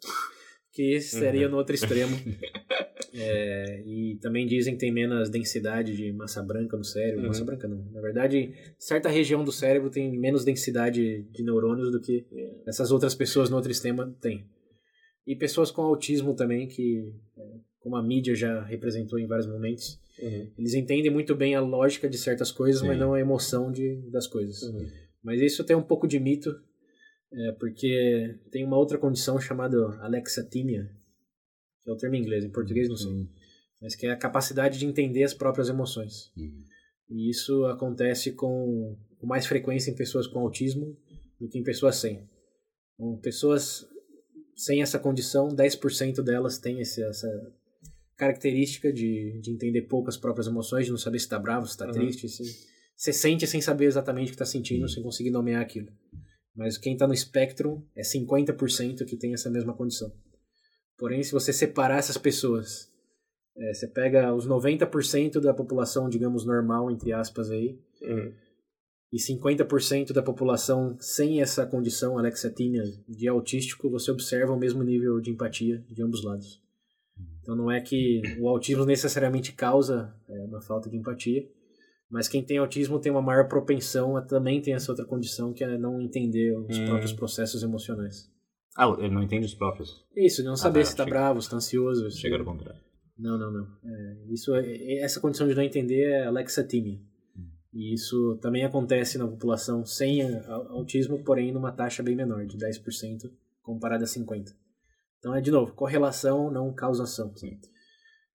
que estaria Uhum. no outro extremo. É, e também dizem que tem menos densidade de massa branca no cérebro. Uhum. Massa branca não. Na verdade, certa região do cérebro tem menos densidade de neurônios do que essas outras pessoas no outro extremo têm. E pessoas com autismo também, que é, como a mídia já representou em vários momentos. Uhum. Eles entendem muito bem a lógica de certas coisas, mas Sim. não a emoção de, das coisas. Uhum. Mas isso tem um pouco de mito, é, porque tem uma outra condição chamada alexithymia, que é o termo em inglês, em português não sei, mas que é a capacidade de entender as próprias emoções. Uhum. E isso acontece com, com mais frequência em pessoas com autismo do que em pessoas sem. Então, pessoas sem essa condição, 10% delas têm esse, essa característica de, de entender pouco as próprias emoções, de não saber se está bravo, se está Uhum. triste. Se, você sente sem saber exatamente o que está sentindo, Uhum. sem conseguir nomear aquilo. Mas quem está no espectro é 50% que tem essa mesma condição. Porém, se você separar essas pessoas, é, você pega os 90% da população, digamos, normal, entre aspas, aí, Uhum. e 50% da população sem essa condição, alexithymia, de autístico, você observa o mesmo nível de empatia de ambos lados. Então não é que o autismo necessariamente causa é, uma falta de empatia, mas quem tem autismo tem uma maior propensão a também ter essa outra condição, que é não entender os Hum. próprios processos emocionais. Ah, ele não entende os próprios. Isso, não saber tá, se está chega- bravo, se está ansioso. Chegaram ao contrário. Não, não, não. É, isso é- essa condição de não entender é alexithymia. E isso também acontece na população sem autismo, porém numa taxa bem menor, de 10% comparada a 50%. Então é, de novo, correlação, não causação. Sim.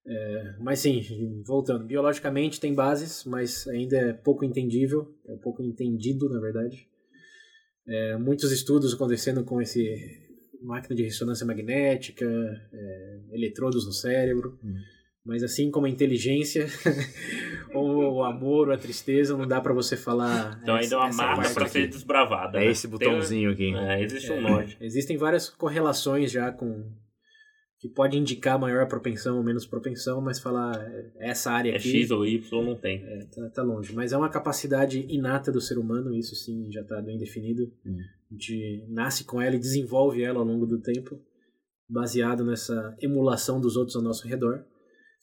É, mas sim, voltando, biologicamente tem bases, mas ainda é pouco entendível, é pouco entendido, na verdade. É, muitos estudos acontecendo com esse máquina de ressonância magnética, é, eletrodos no cérebro, Hum. mas assim como a inteligência, ou o amor, ou a tristeza, não dá para você falar. Então ainda é uma essa parte para ser desbravada. É né? esse Tem- botãozinho aqui. É, existe um norte. Existem várias correlações já com que pode indicar maior propensão ou menos propensão, mas falar é, essa área É aqui X ou Y, não tem. é, tá, tá longe. Mas é uma capacidade inata do ser humano, isso sim já está bem definido. Hum. A gente nasce com ela e desenvolve ela ao longo do tempo, baseado nessa emulação dos outros ao nosso redor.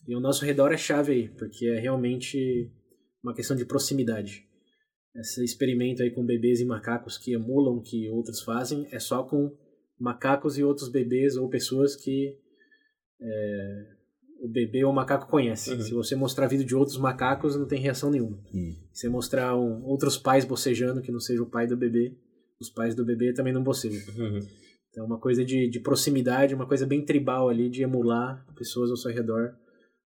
E ao nosso redor é chave aí, porque é realmente uma questão de proximidade. Esse experimento aí com bebês e macacos que emulam o que outros fazem é só com macacos e outros bebês ou pessoas que é, o bebê ou o macaco conhece. Uhum. Se você mostrar vídeo de outros macacos, não tem reação nenhuma. Hum. Se você mostrar um- outros pais bocejando que não seja o pai do bebê, os pais do bebê também não bocejam. Uhum. Então uma coisa de, de proximidade, uma coisa bem tribal ali, de emular pessoas ao seu redor,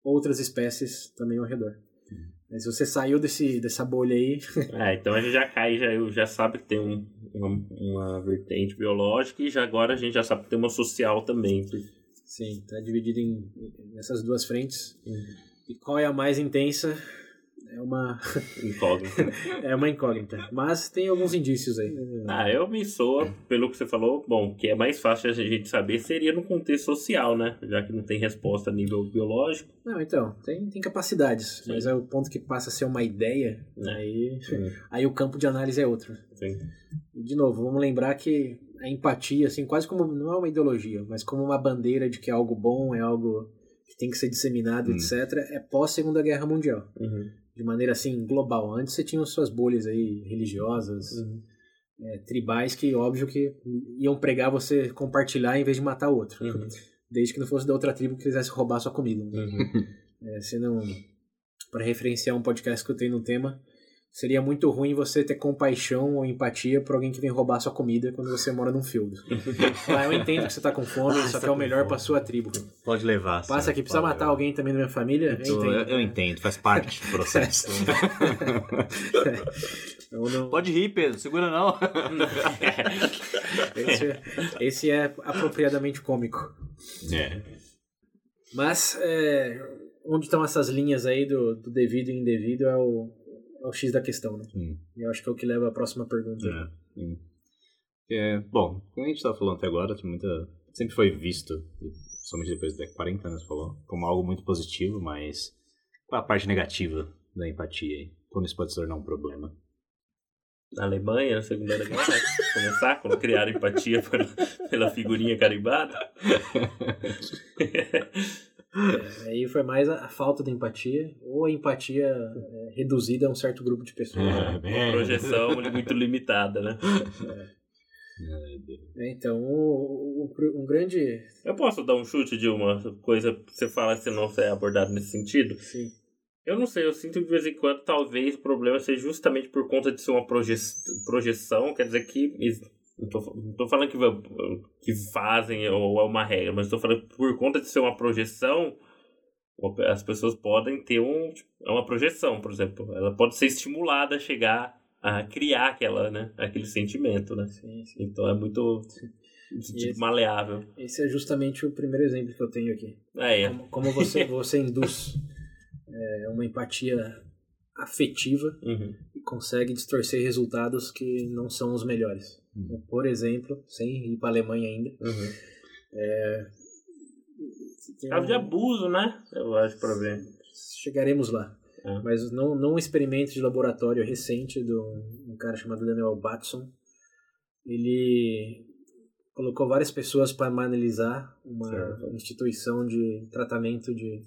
outras espécies também ao redor. Mas se você saiu desse, dessa bolha aí, É, então a gente já cai, já, já sabe que tem um, uma, uma vertente biológica e já agora a gente já sabe que tem uma social também. Sim, tá dividido em, nessas duas frentes. Uhum. E qual é a mais intensa? É uma, Incógnita. é uma incógnita. Mas tem alguns indícios aí. Ah, eu me soa, pelo que você falou, bom, que é mais fácil a gente saber seria no contexto social, né? Já que não tem resposta a nível biológico. Não, então, tem, tem capacidades, Sim. mas é o ponto que passa a ser uma ideia, É. aí, Sim. aí o campo de análise é outro. Sim. De novo, vamos lembrar que a empatia, assim, quase como, não é uma ideologia, mas como uma bandeira de que é algo bom, é algo que tem que ser disseminado, Hum. etc., é pós-Segunda Guerra Mundial. Uhum. De maneira, assim, global. Antes você tinha as suas bolhas aí, religiosas, Uhum. é, tribais, que, óbvio, que iam pregar você compartilhar em vez de matar o outro. Uhum. Desde que não fosse da outra tribo que quisesse roubar sua comida. né? Uhum. É, se não. Para referenciar um podcast que eu tenho no tema, seria muito ruim você ter compaixão ou empatia por alguém que vem roubar sua comida quando você mora num feudo. ah, eu entendo que você tá com fome, Ah, só que é tá o melhor fome. pra sua tribo. Pode levar. Passa aqui, precisa matar levar. alguém também da minha família? Eu Eu, entendo. eu, eu entendo, faz parte do processo. Então, não- Pode rir, Pedro, segura não. esse, esse é apropriadamente cômico. É. Mas, é, onde estão essas linhas aí do, do devido e indevido é o, é o X da questão, né? E eu acho que é o que leva à próxima pergunta. É, sim. É, bom, como a gente estava falando até agora, muita, sempre foi visto, somente depois de 40 anos falou, como algo muito positivo, mas qual a parte negativa da empatia aí? Quando isso pode se tornar um problema? Na Alemanha, na Segunda Guerra, começar quando criaram empatia pela, pela figurinha carimbada. É, aí foi mais a, a falta de empatia ou a empatia é, reduzida a um certo grupo de pessoas. É, Uma projeção muito limitada, né? Deus. É, então, o, o- um grande. Eu posso dar um chute de uma coisa que você fala que você não é abordado nesse sentido? Sim. Eu não sei, eu sinto de vez em quando talvez o problema seja justamente por conta de ser uma proje projeção, quer dizer que. Não tô, não tô falando que, que fazem ou é uma regra, mas tô falando que por conta de ser uma projeção, as pessoas podem ter um. tipo, É uma projeção, por exemplo. Ela pode ser estimulada a chegar a criar aquela, né, aquele sentimento, né? Sim, sim. Então é muito tipo, esse- maleável. Esse é justamente o primeiro exemplo que eu tenho aqui. É, é. Como, como você, você induz é, uma empatia afetiva Uhum. e consegue distorcer resultados que não são os melhores. Uhum. Por exemplo, sem ir para a Alemanha ainda. Uhum. tem Caso de um- abuso, né? Eu acho pra ver. Chegaremos lá. É. Mas não, não um experimento de laboratório recente de um, um cara chamado Daniel Batson. Ele colocou várias pessoas para analisar uma Certo. instituição de tratamento de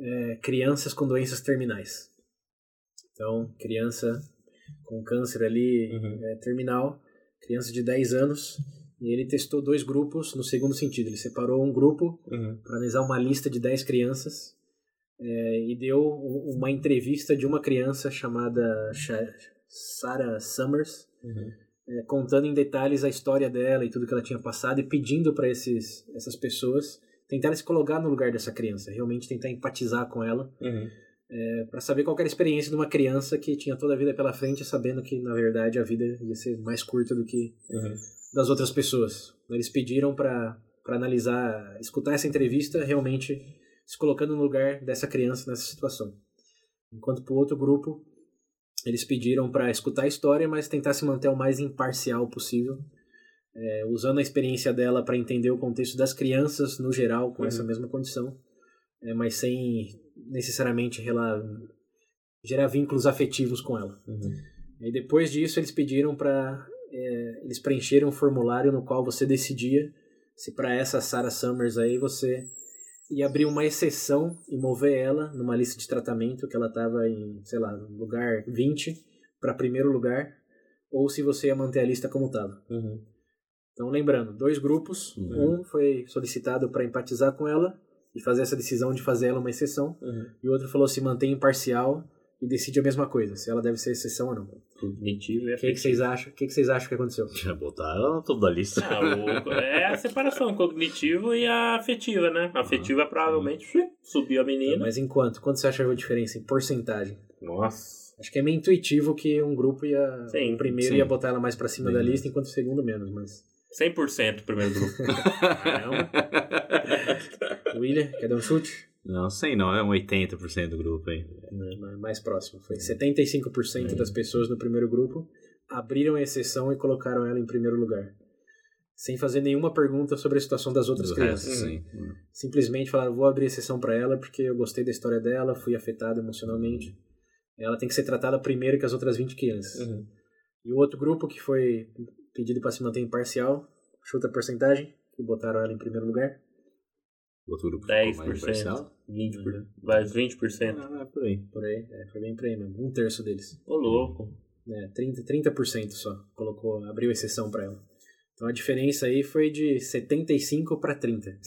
é, crianças com doenças terminais. Então, criança com câncer ali Uhum. é, terminal, criança de 10 anos, e ele testou dois grupos no segundo sentido. Ele separou um grupo Uhum. para analisar uma lista de 10 crianças é, e deu uma entrevista de uma criança chamada Sarah Summers, Uhum. é, contando em detalhes a história dela e tudo que ela tinha passado e pedindo para essas pessoas tentarem se colocar no lugar dessa criança, realmente tentar empatizar com ela, Uhum. Para saber qual era a experiência de uma criança que tinha toda a vida pela frente, sabendo que na verdade a vida ia ser mais curta do que Uhum. das outras pessoas. Eles pediram para analisar, escutar essa entrevista, realmente se colocando no lugar dessa criança nessa situação. Enquanto para o outro grupo, eles pediram para escutar a história, mas tentar se manter o mais imparcial possível, é, usando a experiência dela para entender o contexto das crianças no geral com Uhum. essa mesma condição, é, mas sem necessariamente rela- gerar vínculos afetivos com ela. Uhum. E depois disso eles pediram para eles preencheram um formulário no qual você decidia se para essa Sarah Summers aí você ia abrir uma exceção e mover ela numa lista de tratamento que ela estava em, sei lá, lugar 20 para primeiro lugar, ou se você ia manter a lista como estava. Uhum. Então, lembrando, dois grupos. Uhum. Um foi solicitado para empatizar com ela e fazer essa decisão de fazer ela uma exceção, Uhum. e o outro falou se mantém imparcial e decide a mesma coisa, se ela deve ser exceção ou não. Cognitivo e O que, que vocês acham? O que, que vocês acham que aconteceu? Já botaram no topo da lista. Ah, o- é a separação cognitivo e a afetiva, né? A afetiva provavelmente subiu a menina. Mas em quanto? Você acha que é a diferença em porcentagem? Nossa. Acho que é meio intuitivo que um grupo ia. Sim, o primeiro sim. ia botar ela mais pra cima Sim. da lista, enquanto o segundo menos, mas. 100% primeiro grupo. Caramba. William, quer dar um chute? Não, sei não, é um 80% do grupo aí. Mais- próximo. Foi 75% das pessoas no primeiro grupo abriram a exceção e colocaram ela em primeiro lugar. Sem fazer nenhuma pergunta sobre a situação das outras Do crianças. resto, sim. Simplesmente falaram, vou abrir exceção para ela porque eu gostei da história dela, fui afetado emocionalmente. Ela tem que ser tratada primeiro que as outras 20 crianças. Uhum. E o outro grupo que foi pedido para se manter imparcial, chuta a porcentagem, que botaram ela em primeiro lugar. O outro grupo ficou mais 10%. imparcial. 20%. Vai 20%. Ah, é por aí. Por aí, é, foi bem por aí mesmo. Um terço deles. Ô, louco. É, 30%, 30% só colocou, abriu exceção para ela. Então a diferença aí foi de 75 para 30.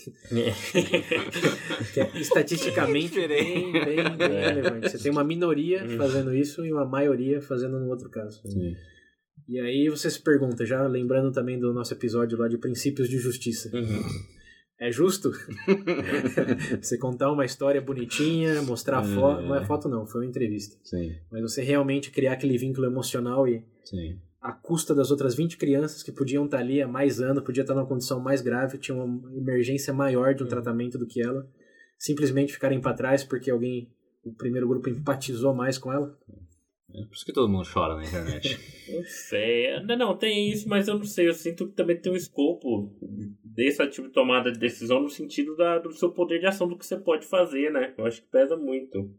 Que é estatisticamente bem, bem, bem É. relevante. Você tem uma minoria Uhum. fazendo isso e uma maioria fazendo no outro caso. Sim. E aí você se pergunta, já lembrando também do nosso episódio lá de princípios de justiça. Uhum. É justo você contar uma história bonitinha, mostrar a É. foto. Não é foto, não, foi uma entrevista. Sim, Mas você realmente criar aquele vínculo emocional e sim. à custa das outras 20 crianças que podiam estar ali há mais anos, podia estar numa condição mais grave, tinha uma emergência maior de um tratamento do que ela, simplesmente ficarem para trás porque alguém, o primeiro grupo empatizou mais com ela. É por isso que todo mundo chora na internet. Não sei. Não, não, tem isso, mas eu não sei. Eu sinto que também tem um escopo desse tipo de tomada de decisão no sentido da, do seu poder de ação, do que você pode fazer, né? Eu acho que pesa muito.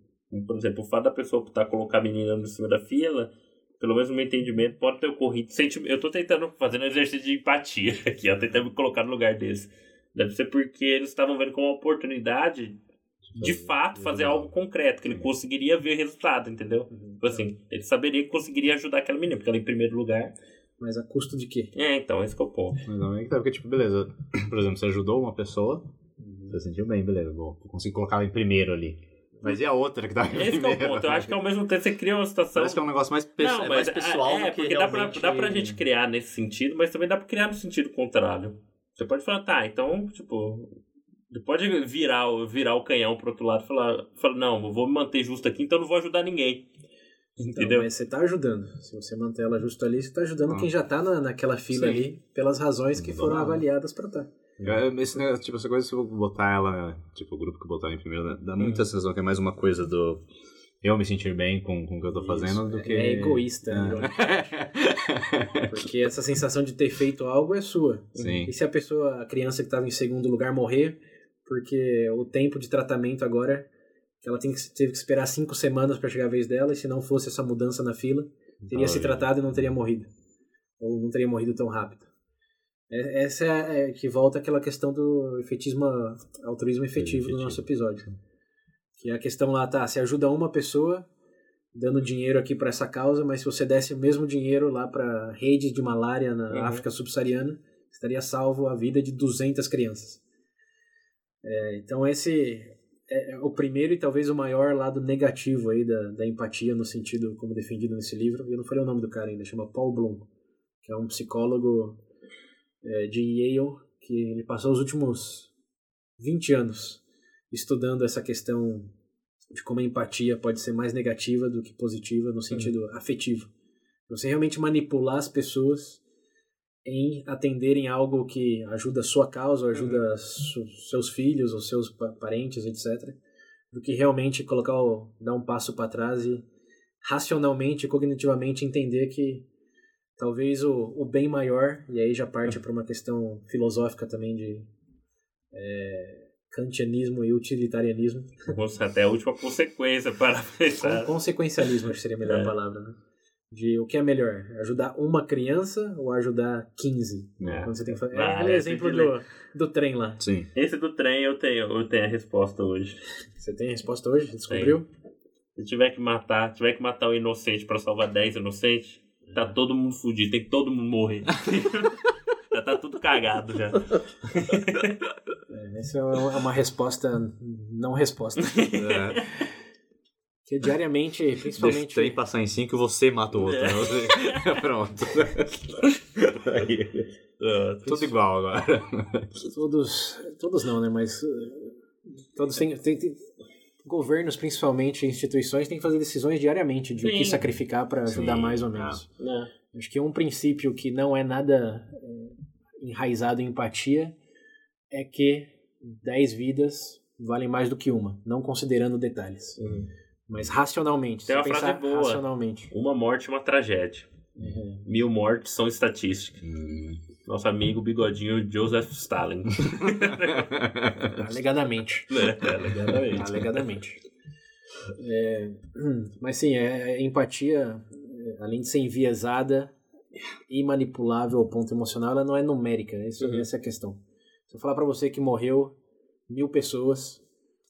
Por exemplo, o fato da pessoa estar colocar a menina no cima da fila, pelo menos no meu entendimento, pode ter ocorrido. Eu tô tentando fazer um exercício de empatia aqui, ó, tentando me colocar no lugar deles. Deve ser porque eles estavam vendo como uma oportunidade de Fazer- fato fazer algo concreto, que ele conseguiria ver resultado, entendeu? Tipo assim, ele saberia que conseguiria ajudar aquela menina, porque ela em primeiro lugar. Mas a custo de quê? É, então, esse que é o ponto. Mas não é que tá, porque, tipo, beleza. Por exemplo, você ajudou uma pessoa, você se sentiu bem, beleza. Bom, consigo colocar ela em primeiro ali. Mas e a outra que tá em Esse que é o primeiro? ponto. Eu acho que ao mesmo tempo você cria uma situação. Parece que é um negócio mais, pe- Não, é mais pessoal é, do que porque dá pra, dá pra gente criar nesse sentido, mas também dá pra criar no sentido contrário. Você pode falar, tá, então, tipo, você pode virar, o- virar o canhão pro outro lado e falar, falar, não, eu vou me manter justo aqui, então eu não vou ajudar ninguém. Então, Entendeu? mas você tá ajudando. Se você manter ela justo ali, você tá ajudando Ah. quem já tá na, naquela fila Sim. ali, pelas razões que foram avaliadas pra tá. É, Esse negócio, tipo, essa coisa, se eu botar ela, tipo, o grupo que botar ela em primeiro, dá- dá muita sensação que é mais uma coisa do eu me sentir bem com, com o que eu tô fazendo Isso, do é- que... é egoísta, né? É. Porque essa sensação de ter feito algo é sua. Sim. E se a pessoa, a criança que estava em segundo lugar morrer, porque o tempo de tratamento agora, que ela tem que, teve que esperar cinco semanas para chegar a vez dela, e se não fosse essa mudança na fila, teria se tratado e não teria morrido. Ou não teria morrido tão rápido. É- Essa é, é que volta àquela questão do efetismo, altruísmo efetivo do Efetivo. nosso episódio. Que é a questão lá, tá, você ajuda uma pessoa dando dinheiro aqui para essa causa, mas se você desse o mesmo dinheiro lá para redes de malária na Uhum. África subsaariana, estaria salvo a vida de 200 crianças. É, então esse é o primeiro e talvez o maior lado negativo aí da, da empatia no sentido como defendido nesse livro. Eu não falei o nome do cara ainda, chama Paul Bloom, que é um psicólogo é, de Yale que ele passou os últimos 20 anos estudando essa questão de como a empatia pode ser mais negativa do que positiva no sentido afetivo. Você realmente manipular as pessoas em atenderem algo que ajuda a sua causa, ajuda su- seus filhos ou seus pa- parentes, etc. Do que realmente colocar o, dar um passo para trás e racionalmente, cognitivamente entender que talvez o, o bem maior, e aí já parte para uma questão filosófica também de é, kantianismo e utilitarianismo, Nossa, até a última consequência para Con- pensar. consequencialismo acho que seria a melhor É. palavra, né? De o que é melhor, ajudar uma criança ou ajudar 15? É. Quando você tem que fazer. Ah, é aquele é, exemplo do, do trem lá. Sim. Esse do trem eu tenho, eu tenho a resposta hoje. Você tem a resposta hoje? Descobriu? Se tiver que matar, tiver que matar um inocente pra salvar 10 inocentes, tá todo mundo fudido, tem que todo mundo morrer. já tá tudo cagado já. É, essa é uma, é uma resposta não resposta. É. Que diariamente, Deixa o principalmente. trem passar em 5 você mata o outro. É. né? Pronto. Ah, Tudo igual agora. Todos. Todos não, né? Mas. uh, Todos têm. tem- tem- governos, principalmente, instituições, têm que fazer decisões diariamente de o que Sim. sacrificar para ajudar Sim, mais ou menos. né? Acho que um princípio que não é nada é, enraizado em empatia é que 10 vidas valem mais do que uma, não considerando detalhes. Uhum. Mas racionalmente, Tem uma frase boa. racionalmente. Uma morte é uma tragédia. É, Mil mortes são estatísticas. Hum. Nosso amigo bigodinho Joseph Stalin. alegadamente. é, alegadamente. alegadamente. É, mas sim, é, é empatia, é, além de ser enviesada e manipulável ao ponto emocional, ela não é numérica. Essa, Uhum. essa é a questão. Se eu falar pra você que morreu mil pessoas,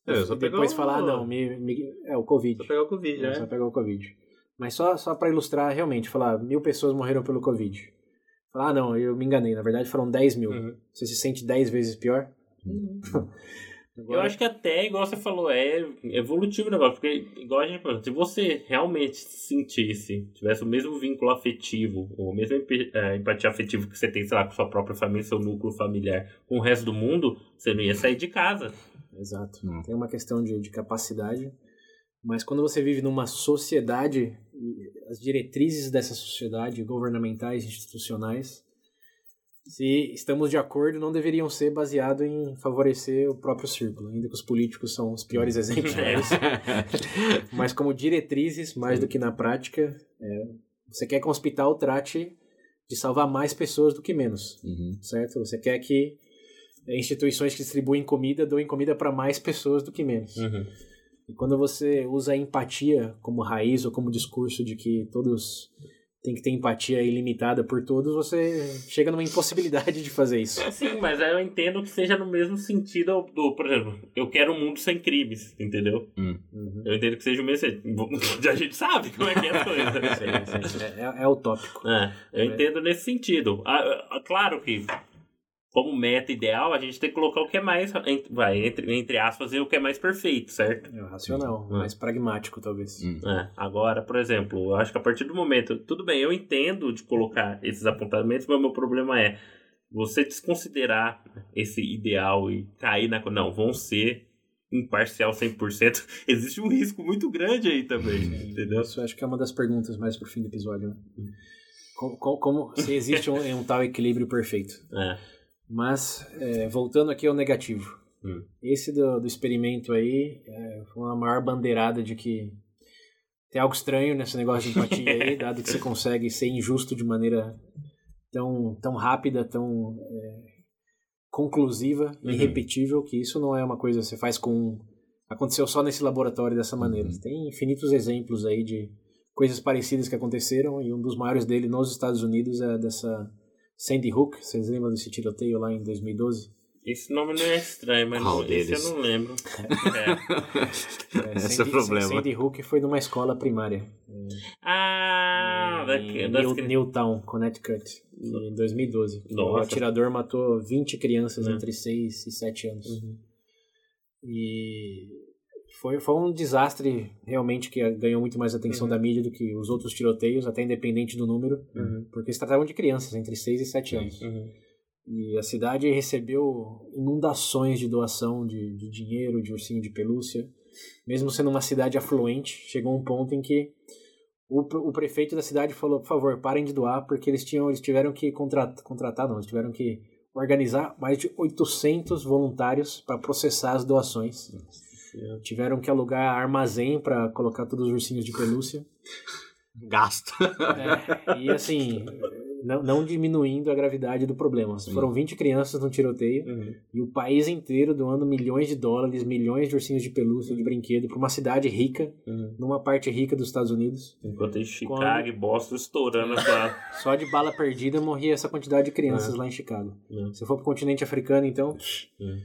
É, só e depois pegar o- falar, ah, não, me, me- é o Covid. Só pegar o Covid, É, né? Só pegar o Covid. Mas só, só para ilustrar, realmente, falar, mil pessoas morreram pelo Covid. Falar, ah, não, eu me enganei, na verdade foram 10 mil. Uhum. Você se sente 10 vezes pior? Eu acho que até, igual você falou, é evolutivo o negócio. Porque, igual a gente falou, se você realmente sentisse, tivesse o mesmo vínculo afetivo, ou a mesma eh, empatia afetiva que você tem, sei lá, com sua própria família, seu núcleo familiar, com o resto do mundo, você não ia sair de casa. Exato. Hum. Tem uma questão de, de capacidade. Mas quando você vive numa sociedade, as diretrizes dessa sociedade, governamentais, institucionais, se estamos de acordo, não deveriam ser baseados em favorecer o próprio círculo, ainda que os políticos são os piores exemplos É. disso. Mas como diretrizes, mais do que na prática, é, você quer que um hospital trate de salvar mais pessoas do que menos, Uhum. certo? Você quer que é, instituições que distribuem comida doem comida para mais pessoas do que menos. Uhum. E quando você usa a empatia como raiz ou como discurso de que todos tem que ter empatia ilimitada por todos, você chega numa impossibilidade de fazer isso. Sim, mas eu entendo que seja no mesmo sentido do, por exemplo, eu quero um mundo sem crimes, entendeu? Hum. Uhum. Eu entendo que seja o mesmo. A gente sabe como é que é as coisas. né? Sim, sim. É, é, é utópico. É, eu É. entendo nesse sentido. Ah, ah, claro que, como meta ideal, a gente tem que colocar o que é mais, vai, entre, entre aspas, o que é mais perfeito, certo? É o racional, É. mais pragmático, talvez. Hum. É, agora, por exemplo, eu acho que a partir do momento. Tudo bem, eu entendo de colocar esses apontamentos, mas o meu problema é você desconsiderar esse ideal e cair na. Não, vão ser imparcial 100%. Existe um risco muito grande aí também, entendeu? Isso eu acho que é uma das perguntas mais pro fim do episódio. Né? Como, como- como- se existe um, um tal equilíbrio perfeito. É. Mas, é, voltando aqui ao negativo. Hum. Esse do, do experimento aí é, foi uma maior bandeirada de que tem algo estranho nesse negócio de empatia aí, dado que você consegue ser injusto de maneira tão, tão rápida, tão é, conclusiva e Uhum. repetível, que isso não é uma coisa que você faz com... Aconteceu só nesse laboratório dessa maneira. Uhum. Tem infinitos exemplos aí de coisas parecidas que aconteceram, e um dos maiores dele nos Estados Unidos é dessa Sandy Hook. Vocês lembram desse tiroteio lá em 2012? Esse nome não é estranho, mas Qual não, esse deles? eu não lembro. É. Esse é Sandy, o problema. Sandy Hook foi numa escola primária. Ah, da, em das New, Newtown, Connecticut, em 2012. O Nossa. atirador matou 20 crianças É. entre 6 e 7 anos. Uhum. E foi, foi um desastre realmente que ganhou muito mais atenção Uhum. da mídia do que os outros tiroteios, até independente do número, Uhum. porque se tratavam de crianças entre 6 e 7 anos. Uhum. E a cidade recebeu inundações de doação de, de dinheiro, de ursinho de pelúcia. Mesmo sendo uma cidade afluente, chegou um ponto em que o, o prefeito da cidade falou: por favor, parem de doar, porque eles, tinham, eles tiveram que contratar, contratar, não, eles tiveram que organizar mais de 800 voluntários para processar as doações. Tiveram que alugar armazém para colocar todos os ursinhos de pelúcia. Gasto. É, e assim, não, não diminuindo a gravidade do problema. Sim. Foram 20 crianças no tiroteio Uhum. e o país inteiro doando milhões de dólares, milhões de ursinhos de pelúcia, de brinquedo, para uma cidade rica, Uhum. numa parte rica dos Estados Unidos. Enquanto em Chicago Quando- e Boston estourando essa. Só de bala perdida morria essa quantidade de crianças lá em Chicago. Uhum. Se for pro continente africano, então, Uhum.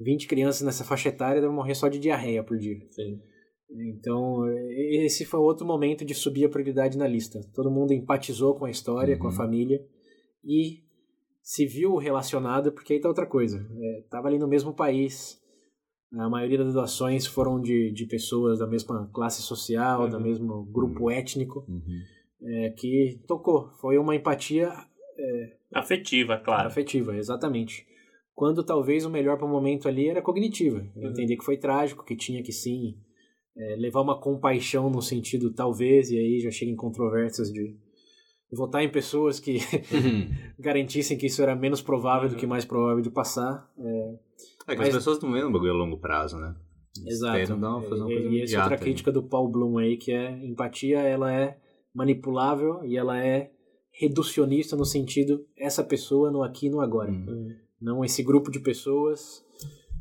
20 crianças nessa faixa etária devem morrer só de diarreia por dia. Sim. Então, esse foi outro momento de subir a prioridade na lista. Todo mundo empatizou com a história, com a Uhum. família e se viu relacionado, porque aí tá outra coisa. É, tava ali no mesmo país. A maioria das doações foram de, de pessoas da mesma classe social, Uhum. do mesmo grupo étnico, Uhum. é, que tocou. Foi uma empatia Afetiva, claro. afetiva, exatamente. Quando talvez o melhor para o momento ali era cognitiva. Uhum. Entender que foi trágico, que tinha que sim é, levar uma compaixão no sentido talvez, e aí já chega em controvérsias de votar em pessoas que garantissem que isso era menos provável do Uhum. que mais provável de passar. É que Mas- as pessoas não veem um bagulho a longo prazo, né? Exato. dar uma- fazer uma E- coisa e essa é outra crítica do Paul Bloom aí, que é empatia, ela é manipulável e ela é reducionista no sentido essa pessoa no aqui e no agora. Hum. Uhum. Não esse grupo de pessoas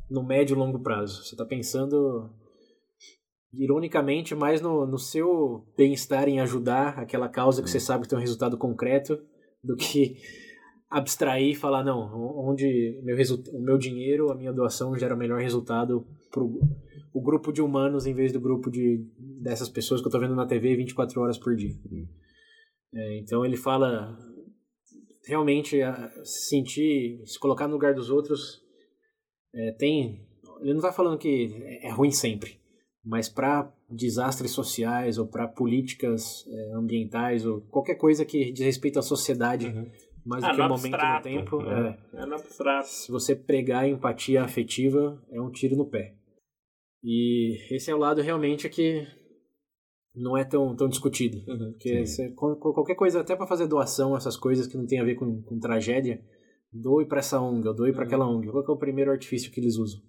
no médio e longo prazo. Você está pensando, ironicamente, mais no, no seu bem-estar em ajudar aquela causa que você sabe que tem um resultado concreto, do que abstrair e falar, não, onde meu o meu dinheiro, a minha doação gera o melhor resultado para o grupo de humanos em vez do grupo de dessas pessoas que eu estou vendo na TV 24 horas por dia. Hum. É, então ele fala realmente a se sentir, se colocar no lugar dos outros, é, tem. Ele não está falando que é ruim sempre, mas para desastres sociais ou para políticas é, ambientais ou qualquer coisa que diz respeito à sociedade, Uhum. mais Ah, do que no o momento abstrato, tempo, né? é, É no abstrato. se você pregar a empatia afetiva, é um tiro no pé. E esse é o lado realmente que não é tão, tão discutido. Uhum. Porque você- qualquer coisa, até para fazer doação, essas coisas que não tem a ver com, com tragédia, doe para essa ONG, ou doe para Uhum. aquela ONG. Qual que é o primeiro artifício que eles usam?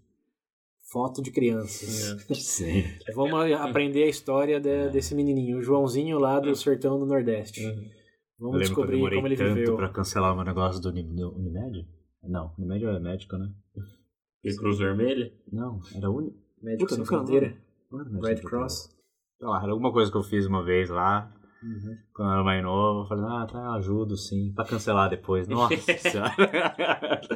Foto de crianças. Sim. Vamos aprender a história de- É. desse menininho, o Joãozinho lá do Uhum. sertão do Nordeste. Uhum. Eu Vamos eu descobrir como ele tanto viveu. pra cancelar o meu negócio do Uni- do Unimed. Não, Unimed é médico, né? E Cruz Vermelha? Não, era Médico Puta, Sem Fronteira, Red Cross. Sei lá, era alguma coisa que eu fiz uma vez lá. Uhum. Quando eu era mais novo, eu falei, ah, tá, eu ajudo sim. Pra cancelar depois. Nossa senhora.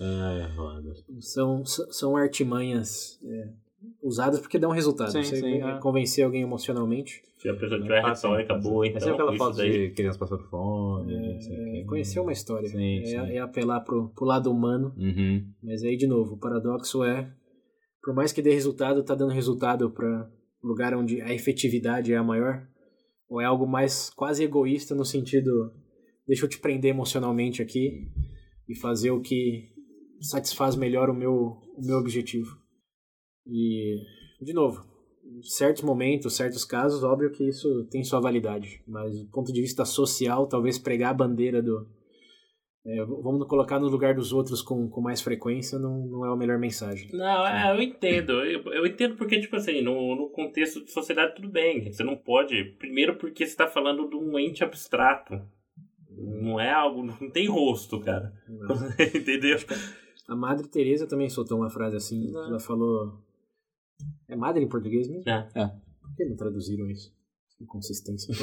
Ai, é foda. São, são artimanhas é, usadas porque dão resultado. Sim, Você sim, é, é. convencer alguém emocionalmente. Se a pessoa tiver retórica boa, É então. sempre aquela isso foto daí- de criança passando fome. É, conhecer uma história. Sim, é, sim. é apelar pro, pro lado humano. Uhum. Mas aí, de novo, o paradoxo é, por mais que dê resultado, tá dando resultado para lugar onde a efetividade é a maior? Ou é algo mais quase egoísta no sentido, deixa eu te prender emocionalmente aqui e fazer o que satisfaz melhor o meu, o meu objetivo? E, de novo, certos momentos, certos casos, óbvio que isso tem sua validade, mas do ponto de vista social, talvez pregar a bandeira do é, vamos colocar no lugar dos outros com, com mais frequência não, não é a melhor mensagem. Não, é, eu entendo. Eu, eu entendo porque, tipo assim, no, no contexto de sociedade, tudo bem. Você não pode. Primeiro, porque você tá falando de um ente abstrato. Não é algo. Não tem rosto, cara. Entendeu? A Madre Teresa também soltou uma frase assim, Não. ela falou... É madre em português mesmo? É. Por que não traduziram isso? Inconsistência.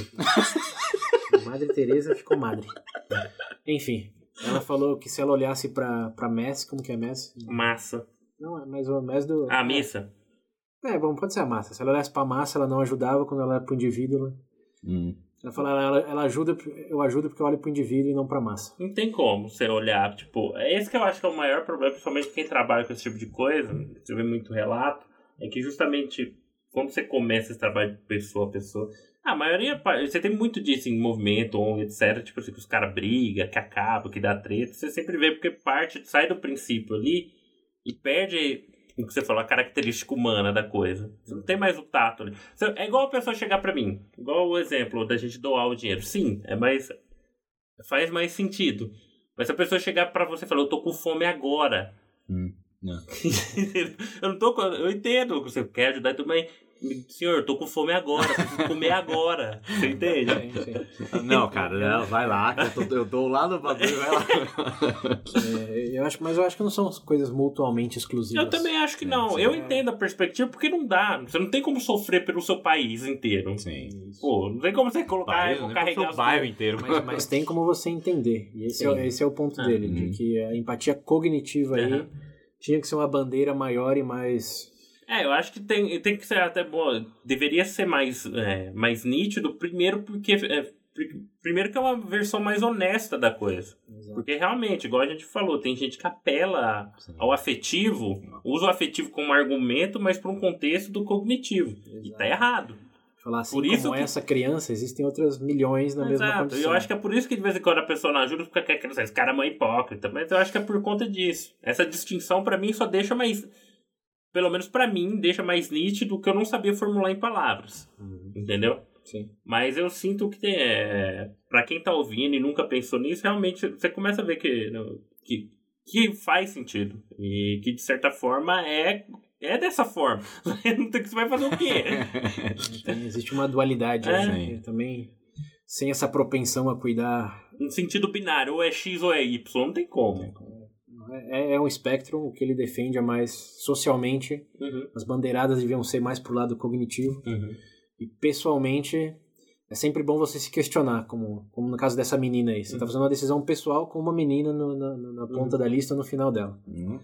madre Teresa ficou madre. Enfim, ela falou que se ela olhasse pra, pra Messi, como que é Messi? Massa. Não, é mais o Messi do... A missa. É, bom, pode ser a massa. Se ela olhasse pra massa, ela não ajudava, quando ela era pro indivíduo, ela... Hum. Ela fala, ela, ela ajuda, eu ajudo porque eu olho pro indivíduo e não pra massa. Não tem como você olhar, tipo, é esse que eu acho que é o maior problema, principalmente quem trabalha com esse tipo de coisa, você vê muito relato, é que justamente quando você começa esse trabalho de pessoa a pessoa, a maioria, você tem muito disso em movimento, etc, tipo assim, que os caras brigam, que acabam, que dá treta, você sempre vê porque parte, sai do princípio ali e perde o que você falou, a característica humana da coisa. Você não tem mais o tato ali. É igual a pessoa chegar pra mim, igual o exemplo da gente doar o dinheiro. Sim, é mais faz mais sentido. Mas se a pessoa chegar pra você e falar, eu tô com fome agora. Hum, não. eu não tô. Eu entendo que você quer ajudar e mas. Senhor, eu tô com fome agora, preciso comer agora. Você entende? Sim, sim. Não, cara, né, vai lá, que eu, tô, eu dou lá no bagulho, vai lá. É, eu acho, mas eu acho que não são coisas mutuamente exclusivas. Eu também acho que não. sim. Eu entendo a perspectiva porque não dá. Você não tem como sofrer pelo seu país inteiro. Sim. Pô, não tem como você colocar e vou né? carregar as bairro inteiro. Mas, mas tem como você entender. E esse, é, esse é o ponto Ah. dele, Uhum. de que a empatia cognitiva aí Aham. tinha que ser uma bandeira maior e mais. É, eu acho que tem, tem que ser até bom. Deveria ser mais, é, mais nítido, primeiro porque. é, pri- primeiro que é uma versão mais honesta da coisa. Porque realmente, igual a gente falou, tem gente que apela Sim. ao afetivo, usa o afetivo como argumento, mas para um contexto do cognitivo. E tá errado. Falar assim, Por isso como que- essa criança, existem outras milhões na mesma Exato. E condição. eu acho que é por isso que de vez em quando a pessoa não ajuda, fica aquela esse cara é mãe hipócrita. Mas eu acho que é por conta disso. Essa distinção, pra mim, só deixa mais. Pelo menos pra mim, deixa mais nítido que eu não sabia formular em palavras. Uhum. Entendeu? Sim. Mas eu sinto que, é, para quem tá ouvindo e nunca pensou nisso, realmente você começa a ver que, no- que, que faz sentido. E que, de certa forma, é, é dessa forma. Não tem que você vai fazer o quê? Tem- existe uma dualidade É. aí, né? também. Sem essa propensão a cuidar. No sentido binário, ou é X ou é Y, não tem como. É, é um espectro, o que ele defende é mais socialmente. Uhum, As bandeiradas deviam ser mais pro lado cognitivo. uhum. E pessoalmente, é sempre bom você se questionar, como, como no caso dessa menina aí. Você tá fazendo uma decisão pessoal com uma menina no- na, na- ponta da lista no final dela. Hum,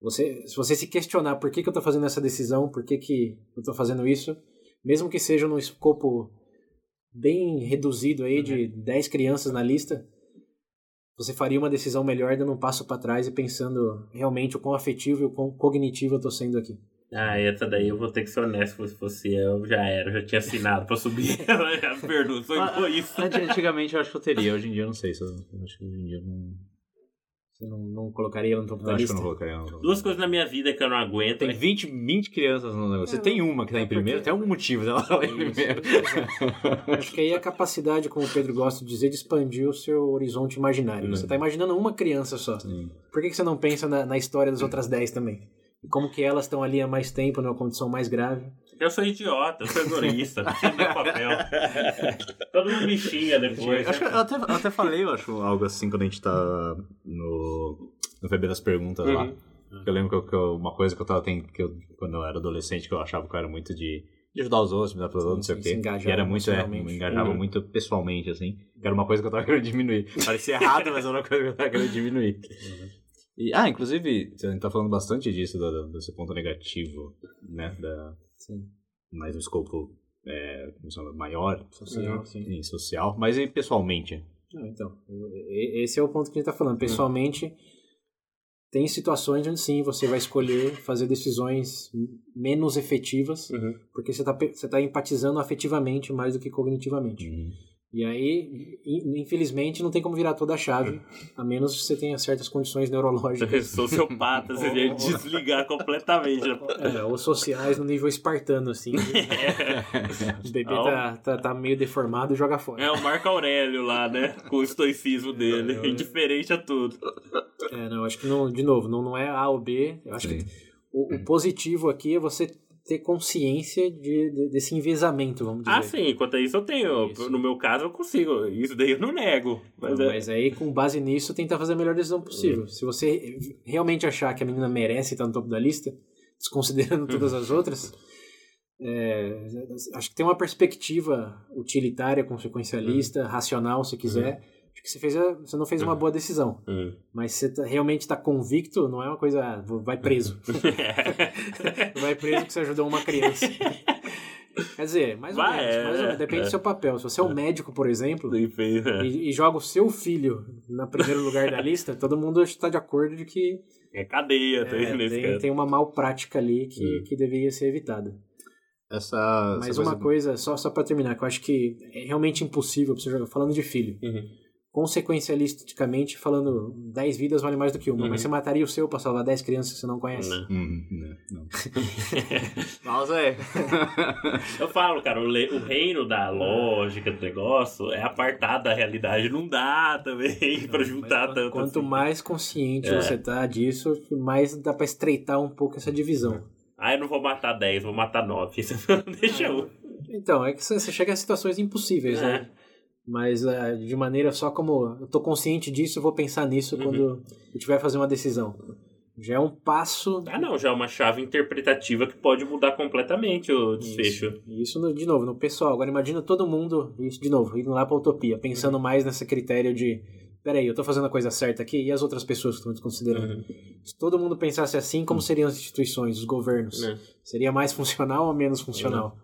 Você, se você se questionar por que, que eu tô fazendo essa decisão, por que, que eu tô fazendo isso, mesmo que seja num escopo bem reduzido aí de 10 crianças na lista, você faria uma decisão melhor dando um passo para trás e pensando realmente o quão afetivo e o quão cognitivo eu tô sendo aqui. Ah, essa daí eu vou ter que ser honesto, se fosse eu, já era, eu já tinha assinado pra subir. já perdoa, sou Ah, egoísta. Ant- Antigamente eu acho que eu teria, hoje em dia eu não sei. Se eu, eu acho que hoje em dia eu não. Você não, não colocaria ela no topo Eu da acho que eu lista? não colocaria. Não. Duas coisas na minha vida que eu não aguento. Tem é 20, 20 crianças no negócio. Você tem uma que tá é em primeiro, porque- tem algum motivo dela tá em primeiro. Acho que aí é a capacidade, como o Pedro gosta de dizer, de expandir o seu horizonte imaginário. Você está imaginando uma criança só. Sim. Por que, que você não pensa na, na história das outras 10 também? E como que elas estão ali há mais tempo, numa condição mais grave? Eu sou idiota, eu sou egoísta, fiz meu papel. Todo mundo me xinga depois. Acho que eu até, eu até falei, eu acho, algo assim quando a gente tá no, no VB das perguntas lá. Uhum. Eu lembro que, eu- que eu- uma coisa que eu tava tendo, que eu, quando eu era adolescente, que eu achava que eu era muito de de ajudar os outros, me dar outros, não sei o quê. engajar E era muito, é, me engajava Uhum. muito pessoalmente, assim. Que era uma coisa que eu tava querendo diminuir. Parecia errado, mas era uma coisa que eu tava querendo diminuir. E, ah, inclusive, a gente tá falando bastante disso, do, do- desse ponto negativo, né? Da, Sim. mais no escopo é, maior, Social, Uhum. sim. social, mas e pessoalmente? Não, então, eu- esse é o ponto que a gente está falando. Pessoalmente, tem situações onde sim você vai escolher fazer decisões menos efetivas, Uhum. porque você está você tá empatizando afetivamente mais do que cognitivamente. E aí, in- infelizmente, não tem como virar toda a chave, a menos que você tenha certas condições neurológicas Sociopata, você ia desligar completamente. é, ou sociais no nível espartano, assim. O bebê tá, tá, tá meio deformado e joga fora. É o Marco Aurélio lá, né? Com o estoicismo dele, É, é. indiferente a tudo. É, não, acho que não, de novo, não, não é A ou B. Eu acho Sim. que o, o positivo aqui é você ter consciência de, de- desse envezamento, vamos dizer. Ah, sim, quanto a isso eu tenho. Isso. No meu caso eu consigo. Isso daí eu não nego. Mas, Mas, é. mas aí, com base nisso, tentar fazer a melhor decisão possível. Se você realmente achar que a menina merece estar no topo da lista, desconsiderando todas as outras, é, acho que tem uma perspectiva utilitária, consequencialista, racional, se quiser. Acho que você, fez a- você não fez uma boa decisão. Hum. Mas você tá- realmente está convicto, não é uma coisa. ah, vai preso. vai preso porque você ajudou uma criança. Quer dizer, mais ou Vai, menos. é, mais ou menos, depende é. do seu papel. Se você é um médico, por exemplo, Enfim, é. e, e joga o seu filho no primeiro lugar da lista, todo mundo está de acordo de que É cadeia, é, tem tem, uma mal prática ali que, Hum. que deveria ser evitada. Essa, Mas essa uma coisa, só, só para terminar, que eu acho que é realmente impossível pra você jogar, falando de filho. Uhum. Consequencialisticamente, falando 10 vidas vale mais do que uma, Uhum. mas você mataria o seu pra salvar 10 crianças que você não conhece? Né? Uhum, não, não. Pausa aí. Eu falo, cara, o, reino da lógica do negócio é apartado da realidade. Não dá também pra Mas juntar quanto- tanto. Quanto assim. mais consciente É. você tá disso, mais dá pra estreitar um pouco essa divisão. Ah, eu não vou matar 10, vou matar 9. Deixa um. Então, é que você você chega a situações impossíveis, É. né? Mas eh, de maneira só como eu tô consciente disso, vou pensar nisso Uhum. quando eu tiver fazer uma decisão. Já é um passo. Ah, não, já é uma chave interpretativa que pode mudar completamente o desfecho. Isso, isso de novo, no pessoal. Agora imagina todo mundo, isso de novo, indo lá pra utopia, pensando Uhum. mais nesse critério de peraí, eu tô fazendo a coisa certa aqui e as outras pessoas que estão desconsiderando. Uhum. Se todo mundo pensasse assim, como seriam as instituições, os governos? Né? Seria mais funcional ou menos funcional?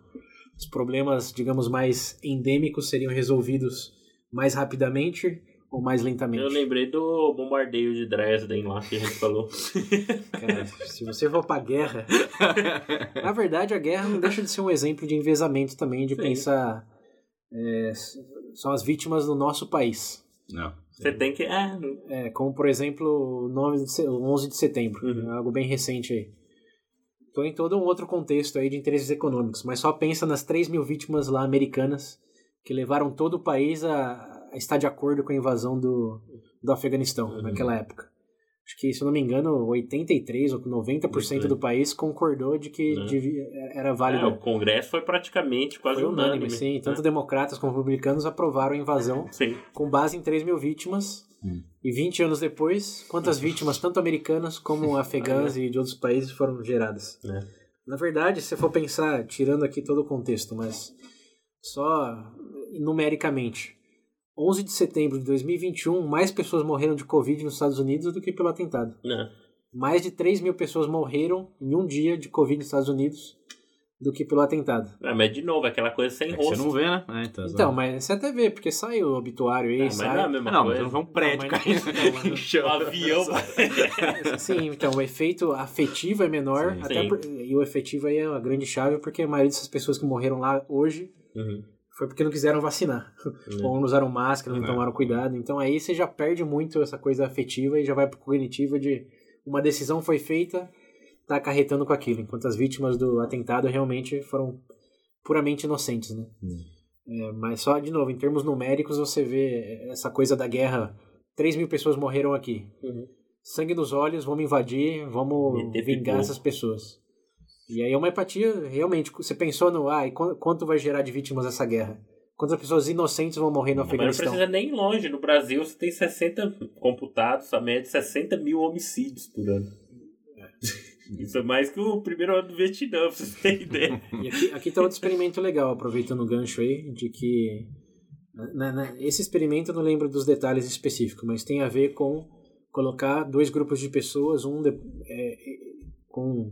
Os problemas, digamos, mais endêmicos seriam resolvidos mais rapidamente ou mais lentamente? Eu lembrei do bombardeio de Dresden lá que a gente falou. Cara, se você for pra guerra. Na verdade, a guerra não deixa de ser um exemplo de envezamento também, de Sim. pensar. é, são as vítimas do nosso país. Não. Você tem que. É, É, como, por exemplo, o 9 de se- o 11 de setembro, Uhum. algo bem recente aí. Em todo um outro contexto aí de interesses econômicos, mas só pensa nas 3 mil vítimas lá americanas que levaram todo o país a, a estar de acordo com a invasão do, do Afeganistão Uhum. naquela época. Acho que, se eu não me engano, 83 ou 90% Uhum. do país concordou de que Uhum. devia- era válido. é, o Congresso foi praticamente quase Foi unânime, unânime. sim. Tanto né? democratas como republicanos aprovaram a invasão Sim. com base em 3 mil vítimas. Hum. E 20 anos depois, quantas vítimas, tanto americanas como afegãs e de outros países, foram geradas? É. Na verdade, se for pensar, tirando aqui todo o contexto, mas só numericamente, 11 de setembro de 2021, mais pessoas morreram de Covid nos Estados Unidos do que pelo atentado. né? Mais de 3 mil pessoas morreram em um dia de Covid nos Estados Unidos do que pelo atentado. Ah, mas de novo, aquela coisa sem É rosto. você não vê, né? É, então, Então, mas você até vê, porque sai o obituário aí, mas sai... não é a mesma Não, mas coisa. não vê um prédio Não, mas- caindo não, mas- chão. avião. Sim, então o efeito afetivo é menor, Sim. até Sim. por- e o efetivo aí é uma grande chave, porque a maioria dessas pessoas que morreram lá hoje Uhum. foi porque não quiseram vacinar, ou não usaram máscara, não É. tomaram cuidado. Então aí você já perde muito essa coisa afetiva e já vai pro cognitivo de uma decisão foi feita, tá acarretando com aquilo, enquanto as vítimas do atentado realmente foram puramente inocentes, né? Hum. É, mas só, de novo, em termos numéricos, você vê essa coisa da guerra. 3 mil pessoas morreram aqui. Uhum. Sangue nos olhos, vamos invadir, vamos vingar essas pessoas. E aí é uma empatia, realmente. Você pensou no, ah, e qu- quanto vai gerar de vítimas essa guerra? Quantas pessoas inocentes vão morrer no Mas não Afeganistão? precisa nem longe. No Brasil você tem 60 computados, a média de 60 mil homicídios por ano. Isso é mais que o primeiro ano do Vietnã, pra vocês terem ideia. E aqui, aqui tá outro experimento legal, aproveitando o gancho aí, de que. né, né, esse experimento eu não lembro dos detalhes específicos, mas tem a ver com colocar dois grupos de pessoas, um de- é, com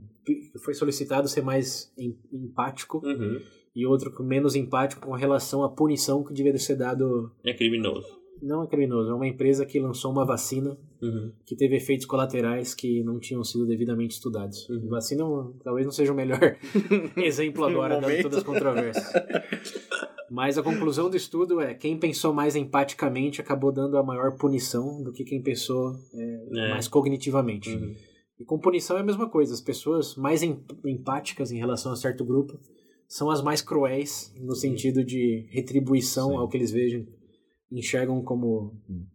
foi solicitado ser mais em- empático Uhum. e outro menos empático com relação à punição que devia ser dado. É criminoso. Não é criminoso, é uma empresa que lançou uma vacina Uhum. que teve efeitos colaterais que não tinham sido devidamente estudados. Uhum. Vacina talvez não seja o melhor exemplo agora, dado todas as controvérsias. Mas a conclusão do estudo é quem pensou mais empaticamente acabou dando a maior punição do que quem pensou é, É. mais cognitivamente. Uhum. E com punição é a mesma coisa. As pessoas mais em- empáticas em relação a certo grupo são as mais cruéis no sentido de retribuição Sim. ao que eles vejam, enxergam como Hum.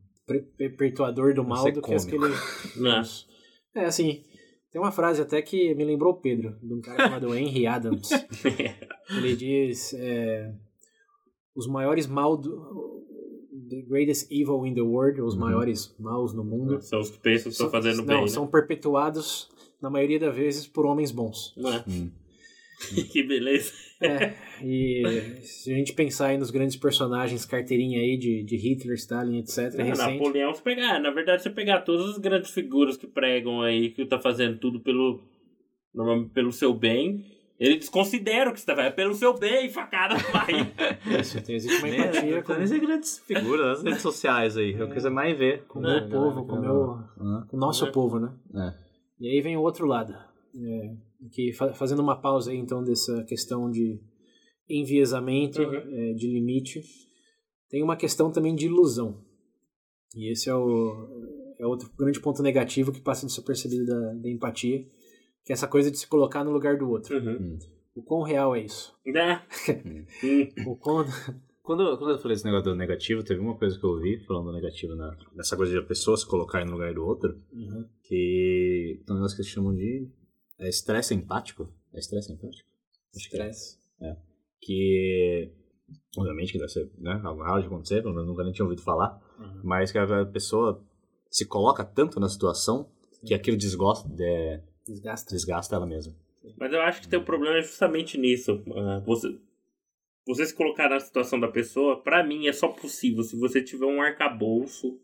perpetuador do mal do que as que ele... É, assim, tem uma frase até que me lembrou o Pedro, de um cara chamado Henry Adams. Ele diz: é, os maiores mal do. The greatest evil in the world, os Uhum. maiores maus no mundo, São os que pensam que estão fazendo não, bem, né? são perpetuados, na maioria das vezes, por homens bons. Não é? Hum. que beleza. É, e se a gente pensar aí nos grandes personagens, carteirinha aí de, de Hitler, Stalin, etc., Ah, recente. Napoleão, se pegar, na verdade, se pegar todas as grandes figuras que pregam aí, que tá fazendo tudo pelo, normalmente pelo seu bem, ele desconsidera o que você tá fazendo. É pelo seu bem, facada vai. Isso, tem- existe uma empatia com, as grandes figuras nas redes sociais aí. É o que você mais vê. com o meu povo, com o meu, Ah, com o nosso É. povo, né? É. E aí vem o outro lado, é, que fa- fazendo uma pausa aí então dessa questão de enviesamento, Uhum. é, de limite, tem uma questão também de ilusão. E esse é o é outro grande ponto negativo que passa desapercebido da, da empatia, que é essa coisa de se colocar no lugar do outro. Uhum. O quão real é isso? Né? Hum. O quão... Quando, quando eu falei esse negócio do negativo, teve uma coisa que eu ouvi falando negativo na, nessa coisa de a pessoa se colocar no lugar do outro, Uhum. que tem um negócio que eles chamam de é, estresse empático. É estresse empático? É. Estresse. Que, obviamente, que deve ser né, algo raro de acontecer, pelo menos nunca nem tinha ouvido falar, Uhum. mas que a pessoa se coloca tanto na situação que aquilo desgosta, é, Desgasta. desgasta ela mesma. Mas eu acho que tem um problema justamente nisso. Ah, você, você se colocar na situação da pessoa, pra mim é só possível se você tiver um arcabouço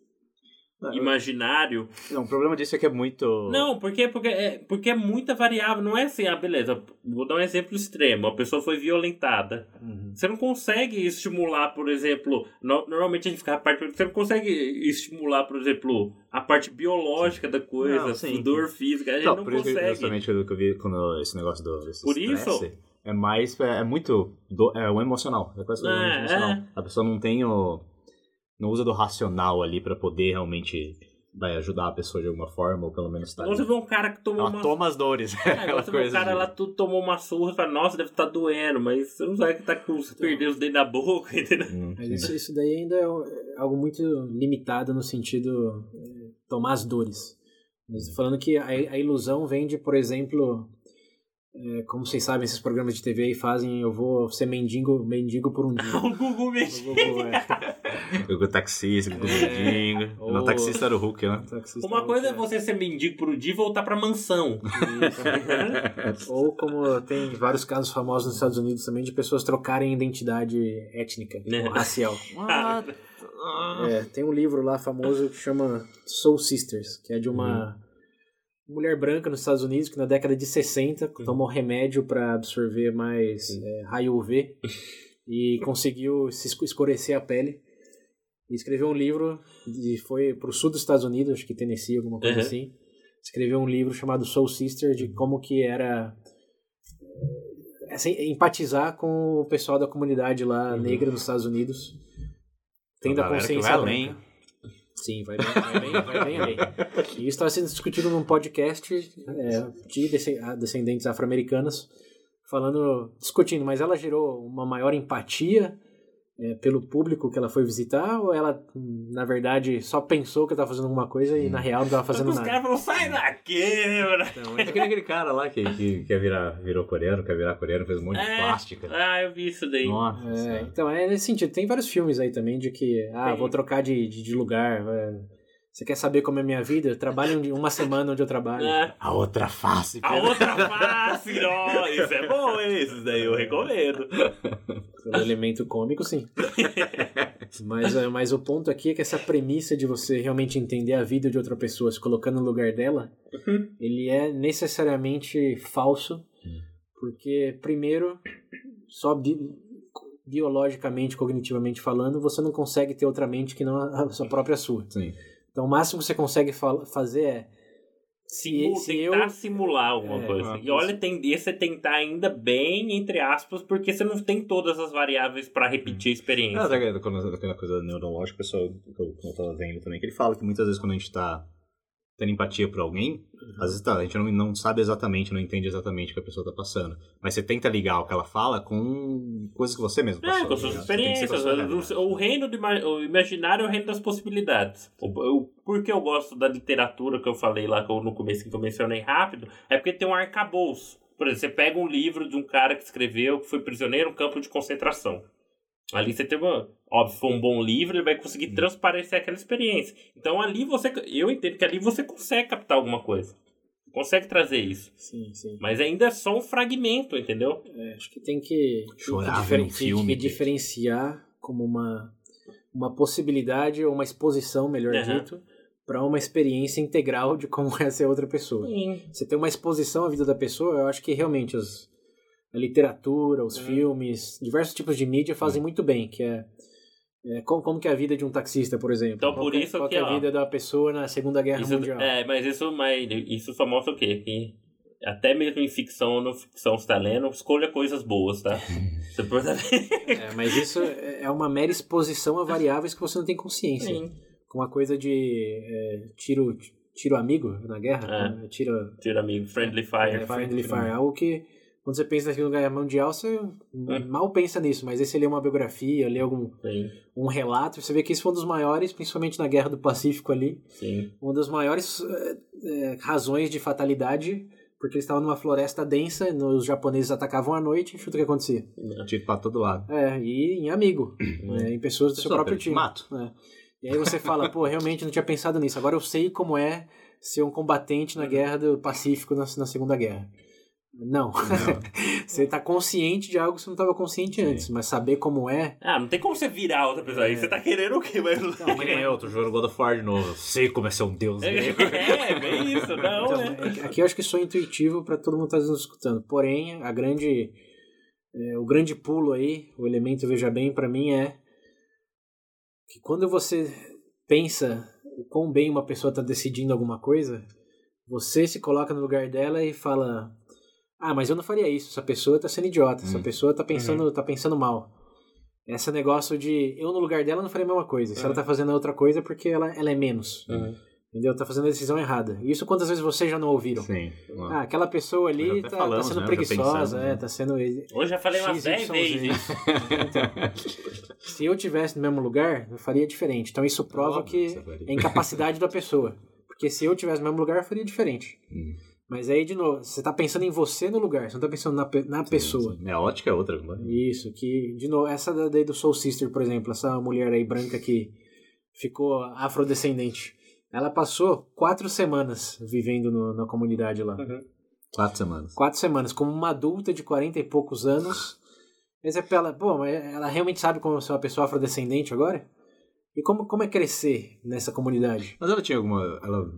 imaginário. Não, o problema disso é que é muito. Não, porque, porque, é, porque é muita variável. Não é assim, ah, beleza, vou dar um exemplo extremo. A pessoa foi violentada. Uhum. Você não consegue estimular, por exemplo. no- normalmente a gente fica a parte. Você não consegue estimular, por exemplo, a parte biológica da coisa, Não, dor física. A gente Não, não por isso consegue. justamente o que eu vi quando esse negócio do desse Por isso? estresse é mais é, é muito do, é o emocional, é quase É, emocional. é. A pessoa não tem o não usa do racional ali pra poder realmente vai ajudar a pessoa de alguma forma ou pelo menos tá Então você vê um cara que tomou ela uma. toma as dores, É, aquela você vê um coisa. cara de- lá tudo tomou uma surra e fala, nossa, deve estar doendo, mas você não sabe que tá com. Você perdeu os dentes da boca, entendeu? Hum, Mas isso, isso daí ainda é é algo muito limitado no sentido é, tomar as dores. Mas falando que a, a ilusão vem de, por exemplo, é, como vocês sabem, esses programas de TV aí fazem, eu vou ser mendigo, mendigo por um dia. o Google O mexe. Google, é, O taxista, o mendigo. Ou- No taxista era o Hulk, né? Uma coisa é que você ser mendigo por um dia e voltar pra mansão. Ou como tem vários casos famosos nos Estados Unidos também de pessoas trocarem identidade étnica Né? ou racial. What? É, tem um livro lá famoso que chama Soul Sisters, que é de uma mulher branca nos Estados Unidos que na década de 60 tomou remédio para absorver mais é, raio UV e conseguiu se escu- escurecer a pele. E escreveu um livro e foi pro sul dos Estados Unidos, acho que Tennessee, alguma coisa Uhum. assim. Escreveu um livro chamado Soul Sister de como que era assim, empatizar com o pessoal da comunidade lá Uhum. negra nos Estados Unidos. Tendo a galera que consciência vai além. Sim, vai bem, vai bem, vai bem além. E isso está sendo discutido num podcast é, de desce- descendentes afro-americanas, falando, discutindo, mas ela gerou uma maior empatia é, pelo público que ela foi visitar, ou ela, hum, na verdade, só pensou que estava fazendo alguma coisa e na real não estava fazendo Os nada? caras falam, sai daqui, mano. Então, É que aquele cara lá que, que quer virar, virou coreano, quer virar coreano, fez um monte de É. plástica. Ah, eu vi isso daí. Nossa. É, então, é nesse sentido. Tem vários filmes aí também de que, ah, Tem. vou trocar de, de, de lugar. é, Você quer saber como é a minha vida? Trabalhe um- uma semana onde eu trabalho. É. A outra face. A outra face, ó, isso é bom, hein? Isso daí eu recomendo. Pelo elemento cômico, sim. mas, é, mas o ponto aqui é que essa premissa de você realmente entender a vida de outra pessoa se colocando no lugar dela, Uhum. ele é necessariamente falso, porque, primeiro, só bi- biologicamente, cognitivamente falando, você não consegue ter outra mente que não a a sua própria sua. Sim. Então, o máximo que você consegue fa- fazer é Simu, se tentar eu- simular alguma É, coisa. E olha, tem esse é tentar ainda bem, entre aspas, porque você não tem todas as variáveis pra repetir a experiência. Ah, até quando aquela coisa neurológica, o pessoal, que eu, que eu tava vendo também, que ele fala que muitas vezes quando a gente tá tendo empatia por alguém, às vezes tá, a gente não, não sabe exatamente, não entende exatamente o que a pessoa tá passando. Mas você tenta ligar o que ela fala com coisas que você mesmo passou. É, com suas tá ser experiências. O, reino do o imaginário é o reino das possibilidades. O, o, por que eu gosto da literatura que eu falei lá no começo que eu mencionei rápido, é porque tem um arcabouço. Por exemplo, você pega um livro de um cara que escreveu que foi prisioneiro no campo de concentração. Ali você tem uma. Óbvio, foi um bom livro, ele vai conseguir transparecer aquela experiência. Então ali você. Eu entendo que ali você consegue captar alguma coisa. Consegue trazer isso. Sim, sim. Mas ainda é só um fragmento, entendeu? É, acho que tem que, tem que Chorava no tem filme, que gente. diferenciar como uma, uma possibilidade ou uma exposição, melhor Aham. dito, para uma experiência integral de como é ser outra pessoa. Sim. Você tem uma exposição à vida da pessoa, eu acho que realmente os, a literatura, os Uhum. filmes, diversos tipos de mídia fazem muito bem, que é, é como, como que é a vida de um taxista, por exemplo. Então, qual por que é- isso qual que, é a ó, vida da pessoa na Segunda Guerra Isso, Mundial. é, mas isso, mas isso só mostra o quê? Que até mesmo em ficção ou não ficção você tá lendo, escolha coisas boas, tá? Você pode É, mas isso é é uma mera exposição a variáveis que você não tem consciência. Sim. Com a coisa de é, tiro, tiro amigo na guerra, É. né? tiro Tira amigo, friendly fire. é, friendly fire, algo que quando você pensa na Segunda Guerra Mundial, você mal pensa nisso, mas aí você lê uma biografia, lê algum Sim, um relato, você vê que isso foi um dos maiores, principalmente na Guerra do Pacífico ali, sim. uma das maiores é, é, razões de fatalidade, porque eles estavam numa floresta densa, os japoneses atacavam à noite, e chuta o que acontecia. Tiro pra todo lado. É, e em amigo, né, em pessoas do seu próprio time. mato. É. E aí você fala, pô, realmente não tinha pensado nisso. Agora eu sei como é ser um combatente na guerra do Pacífico na, na Segunda Guerra. Não. você tá consciente de algo que você não estava consciente Sim. antes, mas saber como é. Ah, não tem como você virar outra pessoa. Aí você tá querendo o quê? Mas... Não, Que nem eu, tô jogando God of War de novo. Eu sei como é ser um deus É, grego. é, bem isso. Não, Então, né? é- aqui eu acho que sou intuitivo para todo mundo estar nos escutando. Porém, a grande, é, o grande pulo aí, o elemento veja bem para mim é que quando você pensa o quão bem uma pessoa está decidindo alguma coisa, você se coloca no lugar dela e fala: "Ah, mas eu não faria isso. Essa pessoa está sendo idiota. Essa Hum. pessoa está pensando, tá pensando mal." Esse negócio de eu no lugar dela não faria a mesma coisa. Se ela Uhum. tá fazendo outra coisa é porque ela, ela é menos. Uhum. Entendeu? Tá fazendo a decisão errada. Isso quantas vezes vocês já não ouviram? Sim. Ah, aquela pessoa ali até tá, falamos, tá sendo né? Preguiçosa, pensamos, é, né? tá sendo. Hoje já falei umas 10 XYZ. vezes. Se eu tivesse no mesmo lugar, eu faria diferente. Então isso prova Óbvio que é incapacidade da pessoa. Porque se eu tivesse no mesmo lugar, eu faria diferente. Hum. Mas aí, de novo, você tá pensando em você no lugar, você não tá pensando na, na pessoa. Sim, sim. A ótica é outra. Isso, que, de novo, essa da- daí do Soul Sister, por exemplo, essa mulher aí branca que ficou afrodescendente. Ela passou quatro semanas vivendo no- na comunidade lá. Quatro semanas. quatro semanas, como uma adulta de 40 e poucos anos. Mas é pra ela, pô, mas ela realmente sabe como ser uma pessoa afrodescendente agora? E como, como é crescer nessa comunidade? Mas ela tinha alguma. Ela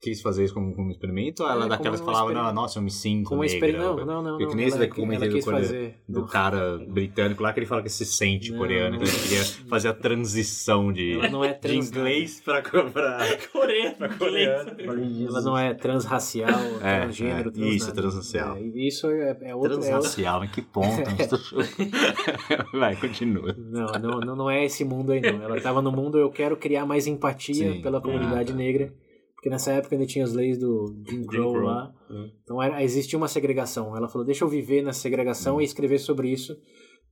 quis fazer isso como, como experimento? Ou ela É, é daquelas que como falavam, experimento. não, nossa, eu me sinto. Como negra, experiência. Não, não, não. Porque não. que nem esse daqui eu comentei do, fazer. do cara britânico lá, que ele fala que se sente Não, coreano, não. então ele queria fazer a transição de, Ela não é de trans. inglês pra, pra, Coreano, coreano. Ela não é transracial, É, transgênero, é, trans isso, nada. transracial. É, isso é, é outro. É outro Transracial, em que ponto? Vai, continua. não, não, não, não é esse mundo aí, não. Ela tava no mundo, eu quero criar mais empatia Sim. pela comunidade Ah, tá. negra. Porque nessa época ainda tinha as leis do Jim Crow lá. Hum. Então era, existia uma segregação. Ela falou: deixa eu viver nessa segregação Hum. e escrever sobre isso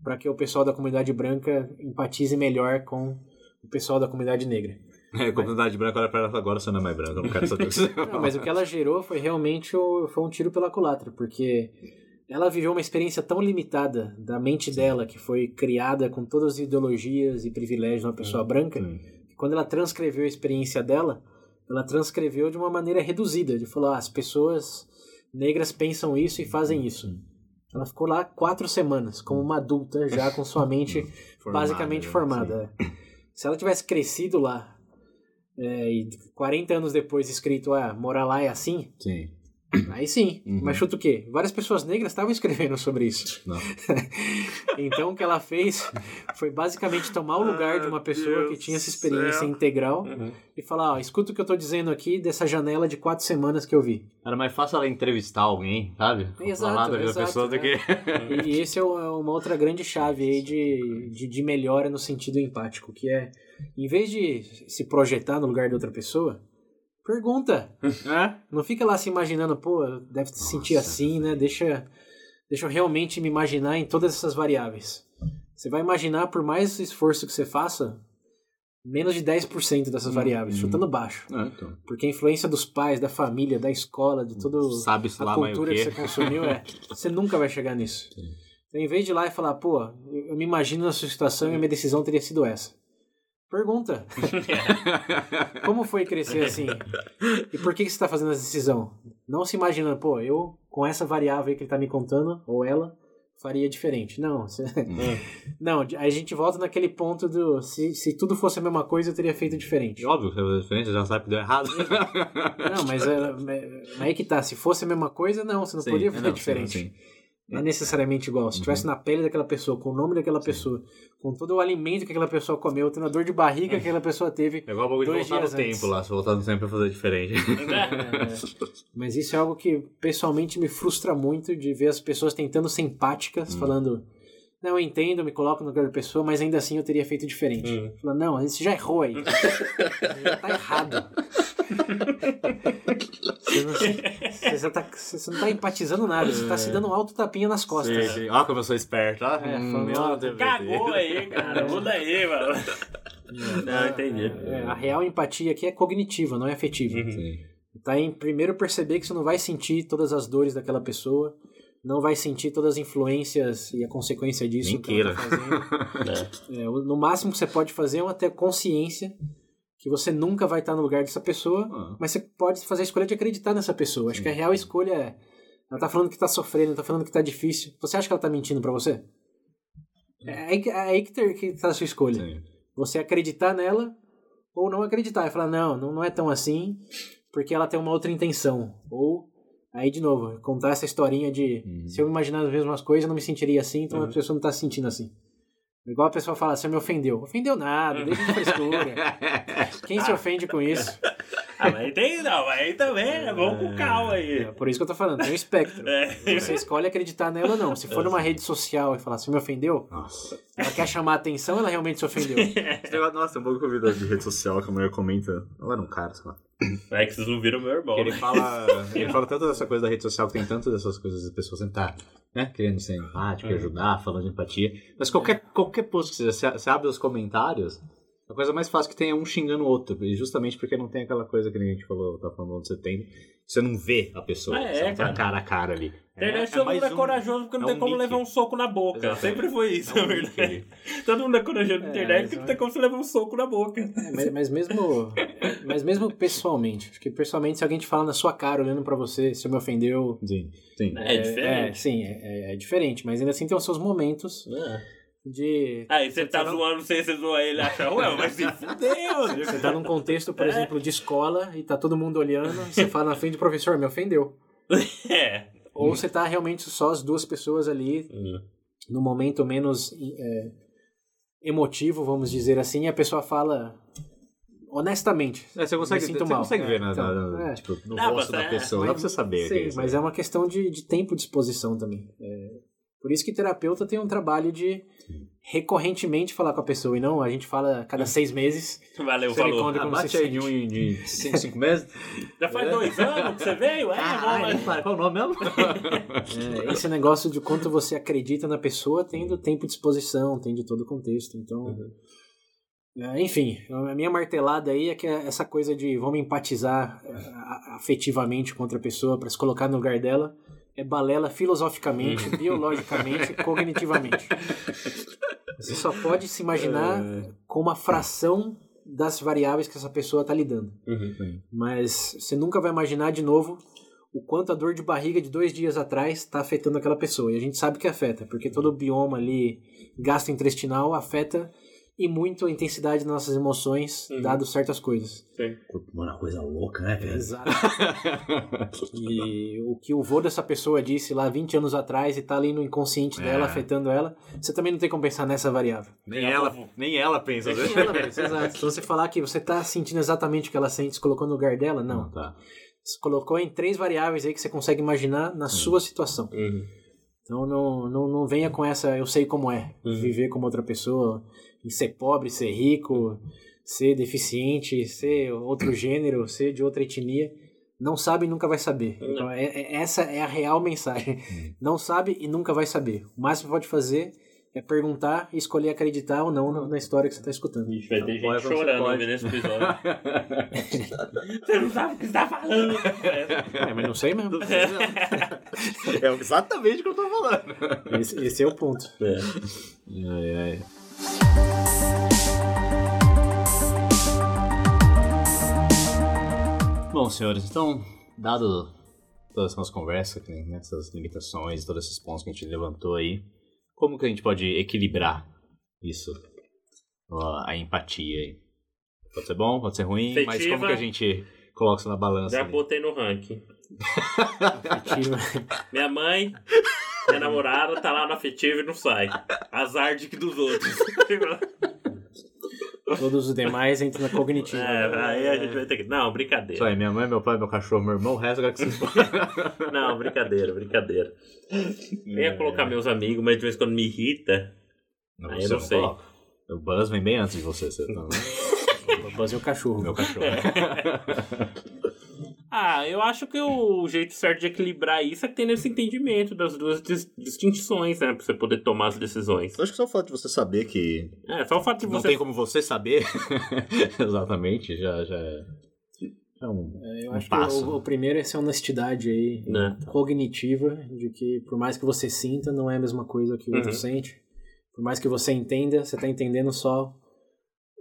para que o pessoal da comunidade branca empatize melhor com o pessoal da comunidade negra. É, a comunidade branca olha pra ela agora você não é mais branca, eu não quero saber o que você Não, mas o que ela gerou foi realmente o, foi um tiro pela culatra, porque ela viveu uma experiência tão limitada da mente dela, que foi criada com todas as ideologias e privilégios de uma pessoa branca, Sim. que quando ela transcreveu a experiência dela, ela transcreveu de uma maneira reduzida, de falar, ah, as pessoas negras pensam isso e fazem isso. Ela ficou lá quatro semanas, como uma adulta, já com sua mente basicamente né? formada. é. Se ela tivesse crescido lá é, e 40 anos depois escrito, ah, morar lá é assim, Sim. Aí sim. Uhum. Mas chuta o quê? Várias pessoas negras estavam escrevendo sobre isso. Não. Então o que ela fez foi basicamente tomar o lugar de uma pessoa que tinha essa experiência integral Uhum. e falar, ó, escuta o que eu tô dizendo aqui dessa janela de quatro semanas que eu vi. Era mais fácil ela entrevistar alguém, sabe? Exato, exato, pessoa do é. que. E esse é é uma outra grande chave aí de, de, de melhora no sentido empático, que é, em vez de se projetar no lugar de outra pessoa, pergunta. É? Não fica lá se imaginando, pô, deve se sentir assim, né? Deixa, deixa eu realmente me imaginar em todas essas variáveis. Você vai imaginar, por mais esforço que você faça, menos de 10% dessas variáveis, chutando baixo. É, então. Porque a influência dos pais, da família, da escola, de todo Sabe-se a cultura que você consumiu, é, você nunca vai chegar nisso. Então, em vez de ir lá e falar, pô, eu me imagino na sua situação e a minha decisão teria sido essa. Pergunta. Como foi crescer assim? E por que que você está fazendo essa decisão? Não se imaginando, pô, eu com essa variável aí que ele está me contando, ou ela, faria diferente. Não, você- não, aí a gente volta naquele ponto do se, se tudo fosse a mesma coisa, eu teria feito diferente. E Óbvio que a diferença já sabe que deu errado. Não, mas, é, mas aí que tá, se fosse a mesma coisa, não, você não Sim, podia é, fazer não, diferente. sim, sim. Não é necessariamente igual. Se estivesse na pele daquela pessoa, com o nome daquela pessoa, com todo o alimento que aquela pessoa comeu, tendo a dor de barriga que aquela pessoa teve. É igual o bagulho de voltar no tempo lá. Se voltar no tempo pra fazer diferente. É, mas isso é algo que pessoalmente me frustra muito de ver as pessoas tentando ser empáticas, Hum. falando. Não, eu entendo, me coloco no lugar da pessoa, mas ainda assim eu teria feito diferente. Hum. Falando, não, você já errou aí. Já tá errado. Você não, tá, você não tá empatizando nada, você tá se dando um alto tapinha nas costas. Sim, sim. Ó, como eu sou esperto, ó. É, Hum. Cagou aí, cara. Muda aí, mano. Não, entendi. É, a real empatia aqui é cognitiva, não é afetiva. Uhum. Sim. Tá em primeiro perceber que você não vai sentir todas as dores daquela pessoa, não vai sentir todas as influências e a consequência disso. Nem que queira. tá fazendo. É, o- no máximo que você pode fazer é ter consciência que você nunca vai estar no lugar dessa pessoa, Ah. mas você pode fazer a escolha de acreditar nessa pessoa. Acho que a real escolha é. Ela tá falando que tá sofrendo, tá falando que tá difícil. Você acha que ela tá mentindo pra você? É aí que, é aí que, ter- que tá a sua escolha. Sim. Você acreditar nela ou não acreditar. E falar, não, não, não é tão assim, porque ela tem uma outra intenção. Ou, aí de novo, contar essa historinha de Uhum. se eu imaginar as mesmas coisas, eu não me sentiria assim, então a Uhum. pessoa não tá se sentindo assim. Igual a pessoa fala, você me ofendeu. Ofendeu nada, deixa de frescura. Quem se ofende com isso? Ah, mas tem, não, mas aí também, né? Vamos com calma aí. É por isso que eu tô falando, tem um espectro. É. Você escolhe acreditar nela ou não. Se for numa rede social e falar, você me ofendeu, Nossa. ela quer chamar a atenção, ela realmente se ofendeu. Esse negócio- Nossa, um pouco que eu vi da- de rede social que a mulher comenta. Não era um cara, sei lá. É que vocês não viram meu irmão. Ele né? fala, ele fala tanto dessa coisa da rede social que tem tantas dessas coisas de pessoas tentar, né, querendo ser empático, ajudar, falando de empatia. Mas qualquer, qualquer post que você, você abre os comentários, a coisa mais fácil que tem é um xingando o outro. E justamente porque não tem aquela coisa que a gente falou, tá falando de setembro, você não vê a pessoa. Ah, é, você não tá cara. cara a cara ali. Internet é todo mundo é um- corajoso porque não é tem um como nick. levar um soco na boca. Exatamente. Sempre foi isso, É um na nick verdade. Todo mundo é corajoso na É, internet porque não tem como você levar um soco na boca. É, mas, mas mesmo mas mesmo pessoalmente, acho que pessoalmente se alguém te fala na sua cara, olhando pra você, se me ofendeu, Sim, sim. É, é, diferente. sim, é, é diferente, mas ainda assim tem os seus momentos de Aí você tá não- zoando, você, você zoa ele e acha, ué, mas se fudeu. você tá num contexto, por É. exemplo, de escola e tá todo mundo olhando, e você fala na frente do professor, me ofendeu. É. Ou você tá realmente só as duas pessoas ali no momento menos é, emotivo, vamos dizer assim, e a pessoa fala honestamente. É, você consegue, sinto você mal. consegue ver É, na, então, na- na- é. tipo, no rosto da é, pessoa, dá pra você saber. Sim, mas aí. é uma questão de, de tempo de exposição também. É, por isso que terapeuta tem um trabalho de recorrentemente falar com a pessoa, e não a gente fala cada seis meses. Valeu, Você falou. Ah, bate aí de um em de 5, 5 meses. Já faz dois anos que você veio? É, vamos. para, qual o nome mesmo? É, esse negócio de quanto você acredita na pessoa tem do tempo de exposição, tem de todo o contexto. Então, é, enfim, a minha martelada aí é que essa coisa de vamos empatizar é, a- afetivamente com outra pessoa para se colocar no lugar dela é balela filosoficamente, biologicamente, cognitivamente. Você só pode se imaginar com uma fração das variáveis que essa pessoa está lidando. Uhum. Mas você nunca vai imaginar de novo o quanto a dor de barriga de dois dias atrás está afetando aquela pessoa. E a gente sabe que afeta, porque todo o bioma ali gastrointestinal afeta e muito a intensidade das nossas emoções, Uhum. dado certas coisas. Sim. Mano, uma coisa louca, né, velho? Exato. E o que o vô dessa pessoa disse lá 20 anos atrás e tá ali no inconsciente dela, É. afetando ela, você também não tem como pensar nessa variável. nem, ela, nem ela pensa. né? Ela pensa, exato. Se você falar que você tá sentindo exatamente o que ela sente, se colocou no lugar dela, não. tá. Você colocou em três variáveis aí que você consegue imaginar na sua situação. Uhum. Então não, não, não venha com essa eu sei como é, Uhum. viver como outra pessoa, em ser pobre, ser rico, ser deficiente, ser outro gênero, ser de outra etnia. Não sabe e nunca vai saber. Uhum. Então, é- é- essa é a real mensagem. Não sabe e nunca vai saber. O máximo que pode fazer é perguntar e escolher acreditar ou não na, história que você está escutando. Ixi, vai ter gente Pode, você chorando pode. ouvindo esse episódio. você não sabe o que você tá falando. É, mas não sei mesmo. É exatamente o que eu tô falando. Esse, esse é o ponto. É. Ai, ai. Bom, senhores, então, dado todas essas conversas, né, essas limitações, todos esses pontos que a gente levantou aí, como que a gente pode equilibrar isso? A empatia aí. Pode ser bom, pode ser ruim, mas Afetiva. como que a gente coloca isso na balança? Já ali? botei no ranking. Minha mãe, minha namorada, tá lá no afetivo e não sai. Azar de que dos outros. Todos os demais entram na cognitiva. É, aí a gente vai ter que. Não, Isso brincadeira. aí, minha mãe, meu pai, meu cachorro, meu irmão, o resto agora que vocês Não, brincadeira, brincadeira. Eu ia colocar meus amigos, mas de vez em quando me irrita. Não, Aí eu não sei. coloca. O Buzz vem bem antes de você, você tá... O Buzz é o cachorro. meu cachorro. Ah, eu acho que o jeito certo de equilibrar isso é tendo esse entendimento das duas dis- distinções, né? Pra você poder tomar as decisões. Eu acho que só o fato de você saber que É, só o fato de não você. tem como você saber exatamente, já, já é é um, Eu um acho passo. que o, o primeiro é essa honestidade aí, Né? cognitiva, de que por mais que você sinta, não é a mesma coisa que o outro Uhum. sente. Por mais que você entenda, você está entendendo só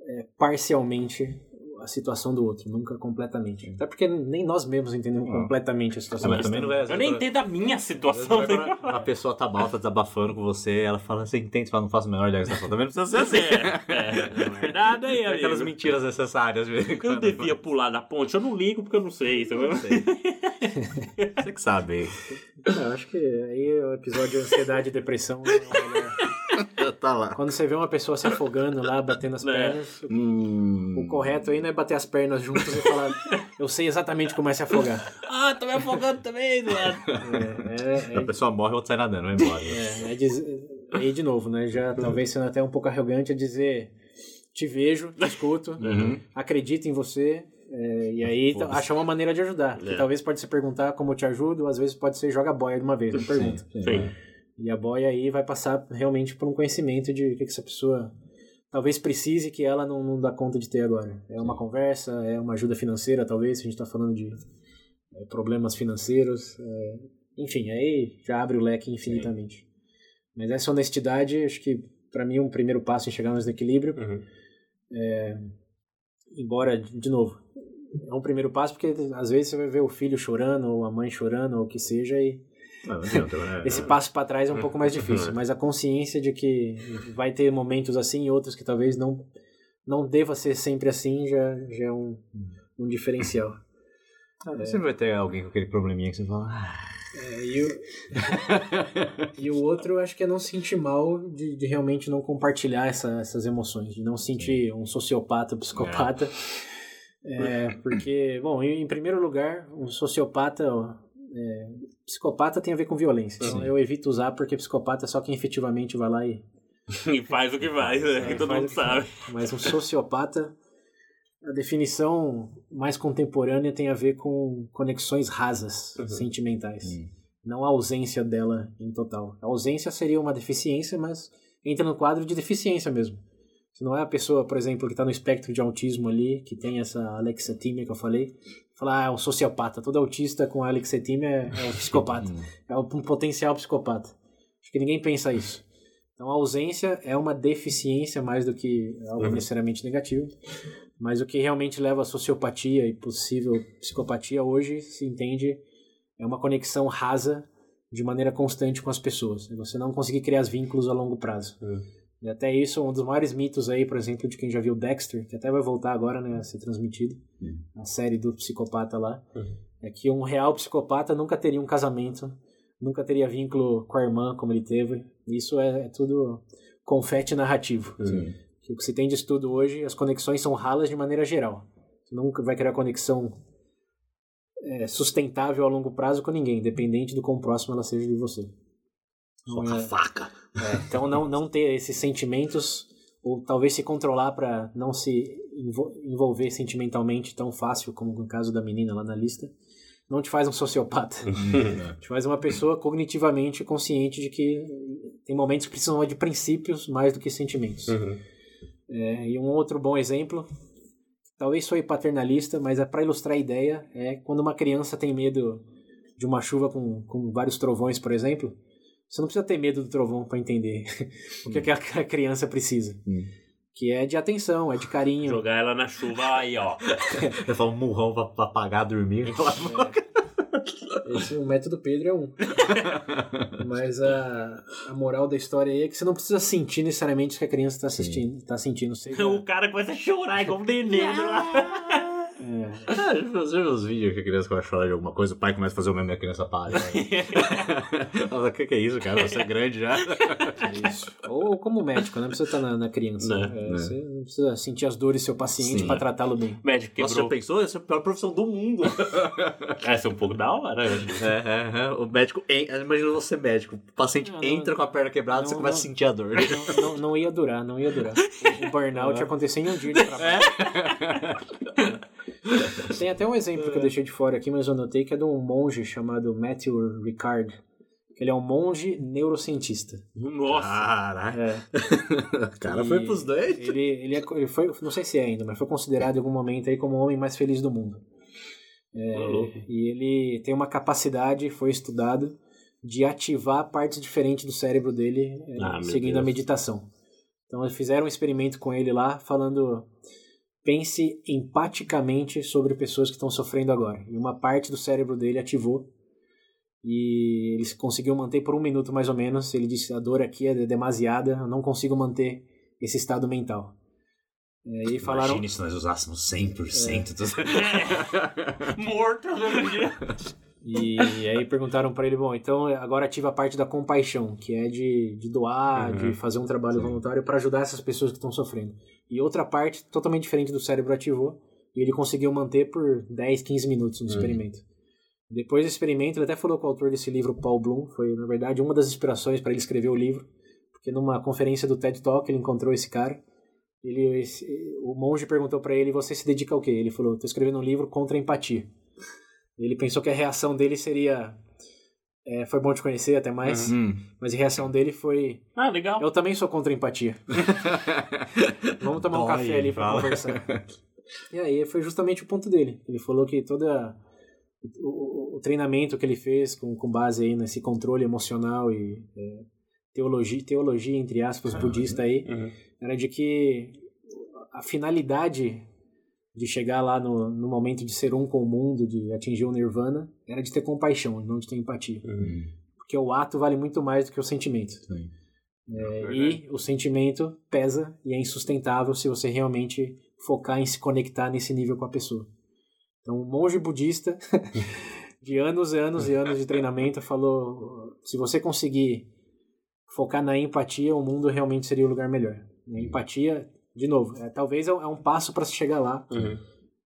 é, parcialmente a situação do outro, nunca completamente. Até porque nem nós mesmos entendemos Não. completamente a situação. não estamos. é Eu nem entendo a minha situação. A pessoa tá mal, tá desabafando com você, ela fala, você entende? Você fala, não faço a menor ideia do que você tá falando. Também não precisa ser assim. É, é, na verdade aí, Tem aquelas amigo. mentiras necessárias. mesmo. Eu devia pular da ponte, eu não ligo porque eu não sei. Você Não sei. Você que sabe. É, eu acho que aí o episódio de ansiedade e depressão é o melhor. tá lá. Quando você vê uma pessoa se afogando lá, batendo as É. pernas, Hum... o correto aí não é bater as pernas juntas e falar eu sei exatamente como é se afogar. Ah, tô me afogando também, Eduardo. É, é, A pessoa morre, o outro sai nadando, vai embora. É, é dizer, aí de novo, né? Já talvez sendo até um pouco arrogante é dizer te vejo, te escuto, Uhum. acredito em você. é, e aí Foda-se. achar uma maneira de ajudar. Que É. talvez pode ser perguntar como eu te ajudo, ou às vezes pode ser joga a boia de uma vez, não pergunta. Sim, Sim. E a boia aí vai passar realmente por um conhecimento de o que, que essa pessoa talvez precise que ela não, não dá conta de ter agora. É uma conversa, é uma ajuda financeira, talvez, se a gente está falando de é, problemas financeiros. é, enfim, aí já abre o leque infinitamente. Mas essa honestidade, acho que para mim um primeiro passo em chegarmos no equilíbrio, Uhum. embora, de novo, é um primeiro passo porque às vezes você vai ver o filho chorando, ou a mãe chorando, ou o que seja, e Não, não adianta, né? esse passo para trás é um pouco mais difícil, mas a consciência de que vai ter momentos assim e outros que talvez não não deva ser sempre assim já, já é um, um diferencial. Ah, Sempre vai ter alguém com aquele probleminha que você fala. "Ah, É, e, o, e o outro eu acho que é não se sentir mal de, de realmente não compartilhar essa- essas emoções, de não se sentir um sociopata, um psicopata. É, porque, bom, em, primeiro lugar, um sociopata, é, psicopata tem a ver com violência. Então Sim. eu evito usar porque psicopata é só quem efetivamente vai lá e E faz o que faz, né? Que todo mundo que sabe. Mas um sociopata, a definição mais contemporânea tem a ver com conexões rasas, Uhum. sentimentais. Hum. Não a ausência dela em total. A ausência seria uma deficiência, mas entra no quadro de deficiência mesmo. Se não é a pessoa, por exemplo, que está no espectro de autismo ali, que tem essa alexatímia que eu falei, falar, ah, é um sociopata. Todo autista com alexatímia é, é um psicopata. É um potencial psicopata. Acho que ninguém pensa isso. Então a ausência é uma deficiência mais do que algo Uhum. necessariamente negativo. Mas o que realmente leva à sociopatia e possível psicopatia hoje se entende é uma conexão rasa de maneira constante com as pessoas. É você não conseguir criar os vínculos a longo prazo. Uhum. E até isso, um dos maiores mitos aí, por exemplo, de quem já viu Dexter, que até vai voltar agora né, a ser transmitido, Uhum. a série do psicopata lá, Uhum. é que um real psicopata nunca teria um casamento, nunca teria vínculo com a irmã como ele teve. Isso é, é tudo confete narrativo. Sim. Que o que se tem de estudo hoje, as conexões são ralas de maneira geral. Você nunca vai criar conexão é, sustentável a longo prazo com ninguém, independente do quão próximo ela seja de você. Só com a é- faca. É, então não, não ter esses sentimentos, ou talvez se controlar para não se envo- envolver sentimentalmente tão fácil como no caso da menina lá na lista, não te faz um sociopata. te faz uma pessoa cognitivamente consciente de que tem momentos que precisam de princípios mais do que sentimentos. Uhum. É, e um outro bom exemplo, talvez soe paternalista, mas é para ilustrar a ideia, é quando uma criança tem medo de uma chuva com, com vários trovões, por exemplo, você não precisa ter medo do trovão para entender o que, é que a criança precisa. Hum. Que é de atenção, é de carinho. Jogar ela na chuva aí, ó. Eu falo um murrão pra, pra apagar, dormir. Esse, o método Pedro é um. Mas a, a moral da história aí é que você não precisa sentir necessariamente o que a criança está assistindo, tá sentindo. Seja, O cara começa a chorar igual um neném lá. é, Ah, já viu os vídeos que a criança começa a chorar de alguma coisa, o pai começa a fazer o mesmo e a criança para. Fala, o que, que é isso, cara? Você é grande já. É isso. Ou como médico, não precisa estar na, na criança. Né, É, né. Você não precisa sentir as dores do seu paciente Sim. para tratá-lo bem. Médico Nossa, já quebrou. pensou? Essa é a pior profissão do mundo. Essa é um pouco da hora. É, é, é. O médico. en- Imagina você médico. O paciente Não, não- entra com a perna quebrada não, você começa não. a sentir a dor. Não, não, não ia durar, não ia durar. O burnout ia acontecer em um dia de trabalho. Tem até um exemplo que eu deixei de fora aqui, mas eu notei que é de um monge chamado Matthew Ricard. Ele é um monge neurocientista. Nossa. Caraca. É, O cara E foi pros dois. ele, ele, é- ele foi, não sei se é ainda, mas foi considerado em algum momento aí como o homem mais feliz do mundo. É, e ele tem uma capacidade, foi estudado, de ativar partes diferentes do cérebro dele é, Ah, seguindo Deus. a meditação. Então eles fizeram um experimento com ele lá, falando pense empaticamente sobre pessoas que estão sofrendo agora. E uma parte do cérebro dele ativou e ele conseguiu manter por um minuto mais ou menos. Ele disse: a dor aqui é demasiada, eu não consigo manter esse estado mental. É, e falaram. Imagine se nós usássemos 100% dos... Morto todo dia. E, aí perguntaram pra ele, bom, então agora ativa a parte da compaixão, que é de, de doar, Uhum. de fazer um trabalho voluntário para ajudar essas pessoas que estão sofrendo. E outra parte, totalmente diferente do cérebro, ativou, e ele conseguiu manter por 10, 15 minutos no Uhum. experimento. Depois do experimento, ele até falou com o autor desse livro, Paul Bloom, foi, na verdade, uma das inspirações para ele escrever o livro, porque numa conferência do TED Talk ele encontrou esse cara, ele, esse- o monge perguntou para ele, você se dedica ao quê? Ele falou, estou escrevendo um livro contra a empatia. Ele pensou que a reação dele seria. É, foi bom te conhecer até mais, Hum. mas a reação dele foi. Ah, legal. Eu também sou contra a empatia. Vamos tomar um Dói, café ali pra fala. conversar. E aí foi justamente o ponto dele. Ele falou que toda o, o- o treinamento que ele fez com, com base aí nesse controle emocional e é, teologia, teologia entre aspas budista aí Uhum. era de que a finalidade de chegar lá no, no momento de ser um com o mundo, de atingir o nirvana, era de ter compaixão, não de ter empatia. Uhum. Porque o ato vale muito mais do que o sentimento. Sim. É, e o sentimento pesa e é insustentável se você realmente focar em se conectar nesse nível com a pessoa. Então, um monge budista de anos e anos e anos de treinamento falou: se você conseguir focar na empatia, o mundo realmente seria o lugar melhor. A empatia, de novo, é, talvez é um- é um passo para se chegar lá, Uhum.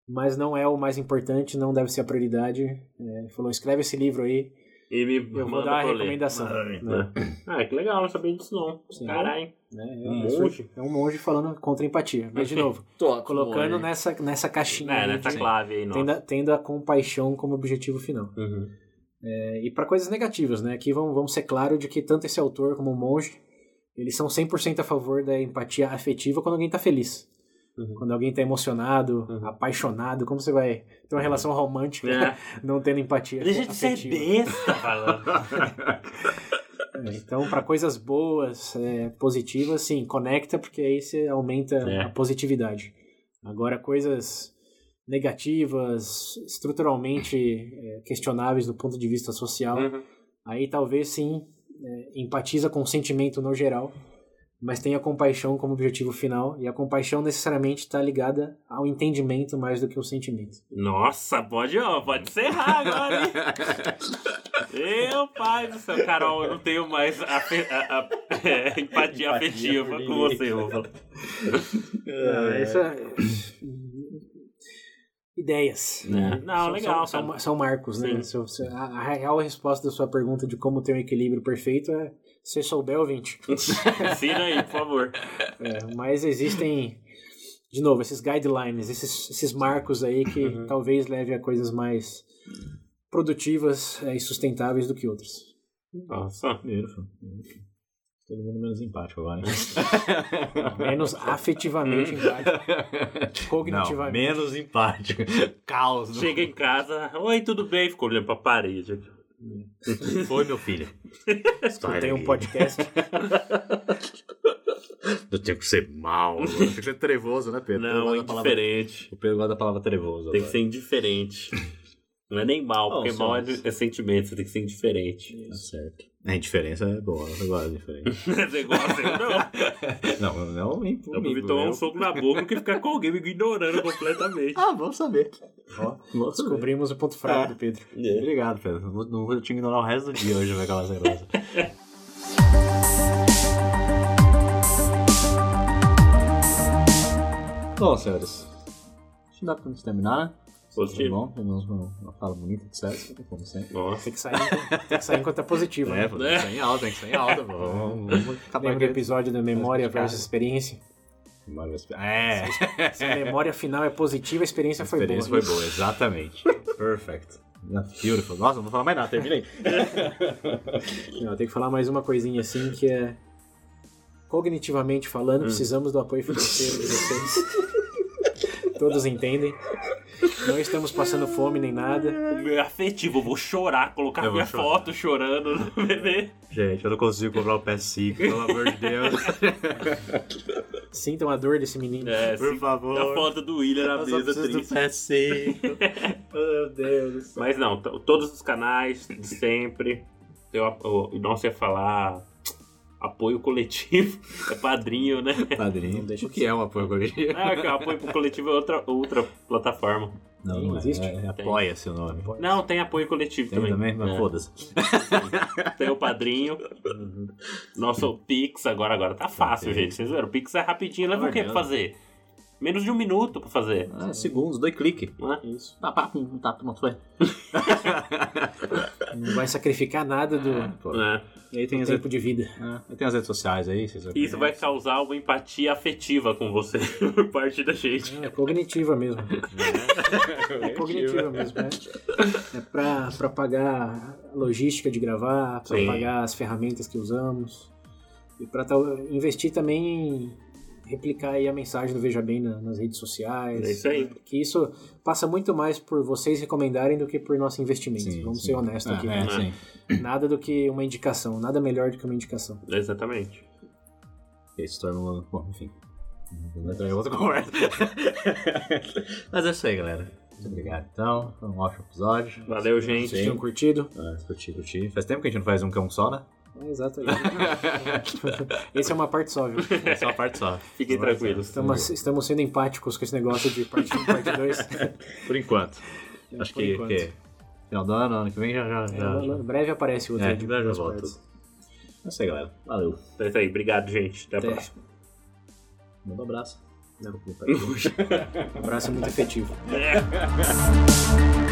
mas não é o mais importante, não deve ser a prioridade. É, falou: escreve esse livro aí, E me eu vou dar a recomendação. Né? Ah, que legal, não sabia disso não. Sim. Caralho. Né? Um É, monge? É um monge falando contra a empatia. Mas, de novo, Tô, colocando nessa, nessa caixinha É, nessa de- clave aí, tendo, a- tendo a compaixão como objetivo final. Uhum. É, e para coisas negativas, né? Aqui vamos, vamos ser claro de que tanto esse autor como o monge, eles são 100% a favor da empatia afetiva quando alguém tá feliz. Uhum. Quando alguém tá emocionado, Uhum. apaixonado, como você vai ter uma relação romântica É. não tendo empatia Deixa de ser besta falando. É, então, para coisas boas, é, positivas, sim, conecta, porque aí você aumenta É. a positividade. Agora, coisas negativas, estruturalmente é, questionáveis do ponto de vista social, Uhum. aí talvez sim é, empatiza com o sentimento no geral, mas tem a compaixão como objetivo final, e a compaixão necessariamente está ligada ao entendimento mais do que ao sentimento. Nossa, pode, ó, pode encerrar agora, hein? Meu pai do céu, Carol, eu não tenho mais afe- a- a- é, empatia afetiva por com você, falar. É, isso é- Ideias. É. Não, São- legal, São, são, são marcos, né? Sim. Se- se- A, a real resposta da sua pergunta de como ter um equilíbrio perfeito é se souber, ouvinte. Ensina aí, por favor. É, mas existem, de novo, esses guidelines, esses, esses marcos aí que Uhum. talvez leve a coisas mais produtivas é, e sustentáveis do que outras. Nossa. Beautiful. beautiful. Todo mundo menos empático agora, hein? Menos afetivamente empático. Cognitivamente. Não, menos empático. Caos. no- Chega em casa, oi, tudo bem? Ficou olhando pra parede. Foi, meu filho. Tem um podcast. Eu tenho que ser mal. Eu tenho que ser trevoso, né, Pedro? Não, é da palavra- indiferente. O Pedro gosta da palavra trevoso. Tem que ser indiferente. Não é nem mal, Oh, porque mal é, é sentimento, você tem que ser indiferente. Tá certo. A indiferença é boa, eu gosto de diferença. Você gosta? Eu não. não, não Eu comigo. prefiro tomar eu- um soco na boca do que ficar com alguém me ignorando completamente. Ah, vamos saber. Ó, Vamos saber. descobrimos o ponto fraco É. do Pedro. Obrigado, Pedro. Não vou, não vou te ignorar o resto do dia hoje, vai aquela grossa. Bom, senhores. Acho que dá pra gente terminar, né? Positivo. Tá bom, uma, uma fala bonita sexo, como sempre. Nossa. Tem que sair, tem que sair enquanto é positivo. É, né? pô, tem que sair em alta, tem que sair em alta. Vamos, vamos acabar Lembra do episódio da memória versus experiência? isso. É, Se a memória final é positiva, a experiência a foi experiência boa. foi boa, exatamente. Perfect. Beautiful. Nossa, não vou falar mais nada, terminei. Não, tem que falar mais uma coisinha assim que é. Cognitivamente falando, precisamos do apoio financeiro de vocês. Todos entendem. Não estamos passando fome nem nada. O meu é afetivo, eu vou chorar, colocar Eu minha chorar. foto chorando no bebê. Gente, eu não consigo comprar o PS5, pelo amor de Deus. Sintam a dor desse menino. É, Por sim, favor. A foto do William na Eu mesa preciso do triste. PS5. Meu Deus. Mas não, todos os canais de sempre. Eu, o, o nosso ia falar apoio coletivo. É padrinho, né? Padrinho, deixa o que é um apoio coletivo? Ah, o apoio coletivo é outra, outra plataforma. Não, não é. Existe? é, é Apoia-se o nome. Não, tem apoio coletivo Tem também. também? Mas É. foda-se. Tem o padrinho. Nosso Pix agora, agora tá fácil, gente. Vocês viram? O Pix é rapidinho. Leva o Olha, quê pra fazer? Menos de um minuto pra fazer. Ah, segundos, dois cliques. Não é? Isso. Pá, pá, um tapa, uma foi. Não vai sacrificar nada do, Pô. É. E aí tem do tempo de vida. ah, aí tem as redes sociais aí, vocês Isso vai conhecem. causar uma empatia afetiva com você por parte da gente. É cognitiva mesmo. É cognitiva mesmo, né? É pra, pra pagar a logística de gravar, pra Sim. pagar as ferramentas que usamos. E pra tal- investir também em replicar aí a mensagem do Veja Bem na- nas redes sociais. É isso aí. Que isso passa muito mais por vocês recomendarem do que por nosso investimento. Sim, Vamos sim. ser honestos Ah, aqui. É, né? sim. Nada do que uma indicação, nada melhor do que uma indicação. Exatamente. Isso torna uma... Bom, enfim. Entrar em outra conversa. Mas é isso aí, galera. Muito obrigado, então. Foi um ótimo episódio. Valeu, gente. Sim. Tinham curtido? Ah, curti, curti. Faz tempo que a gente não faz um que é só, né? É, exato. Esse é uma parte só, viu? Essa é uma parte só. Fiquem tranquilos. Estamos, estamos sendo empáticos com esse negócio de parte 1 parte 2. Por enquanto. Acho Por que, enquanto. que final do ano, ano que vem já já. já, já. Breve aparece outro. É, de breve volto. partes. É isso aí, galera. Valeu. É isso aí. Obrigado, gente. Até a Até. próxima. Manda um abraço. Um abraço muito efetivo. É.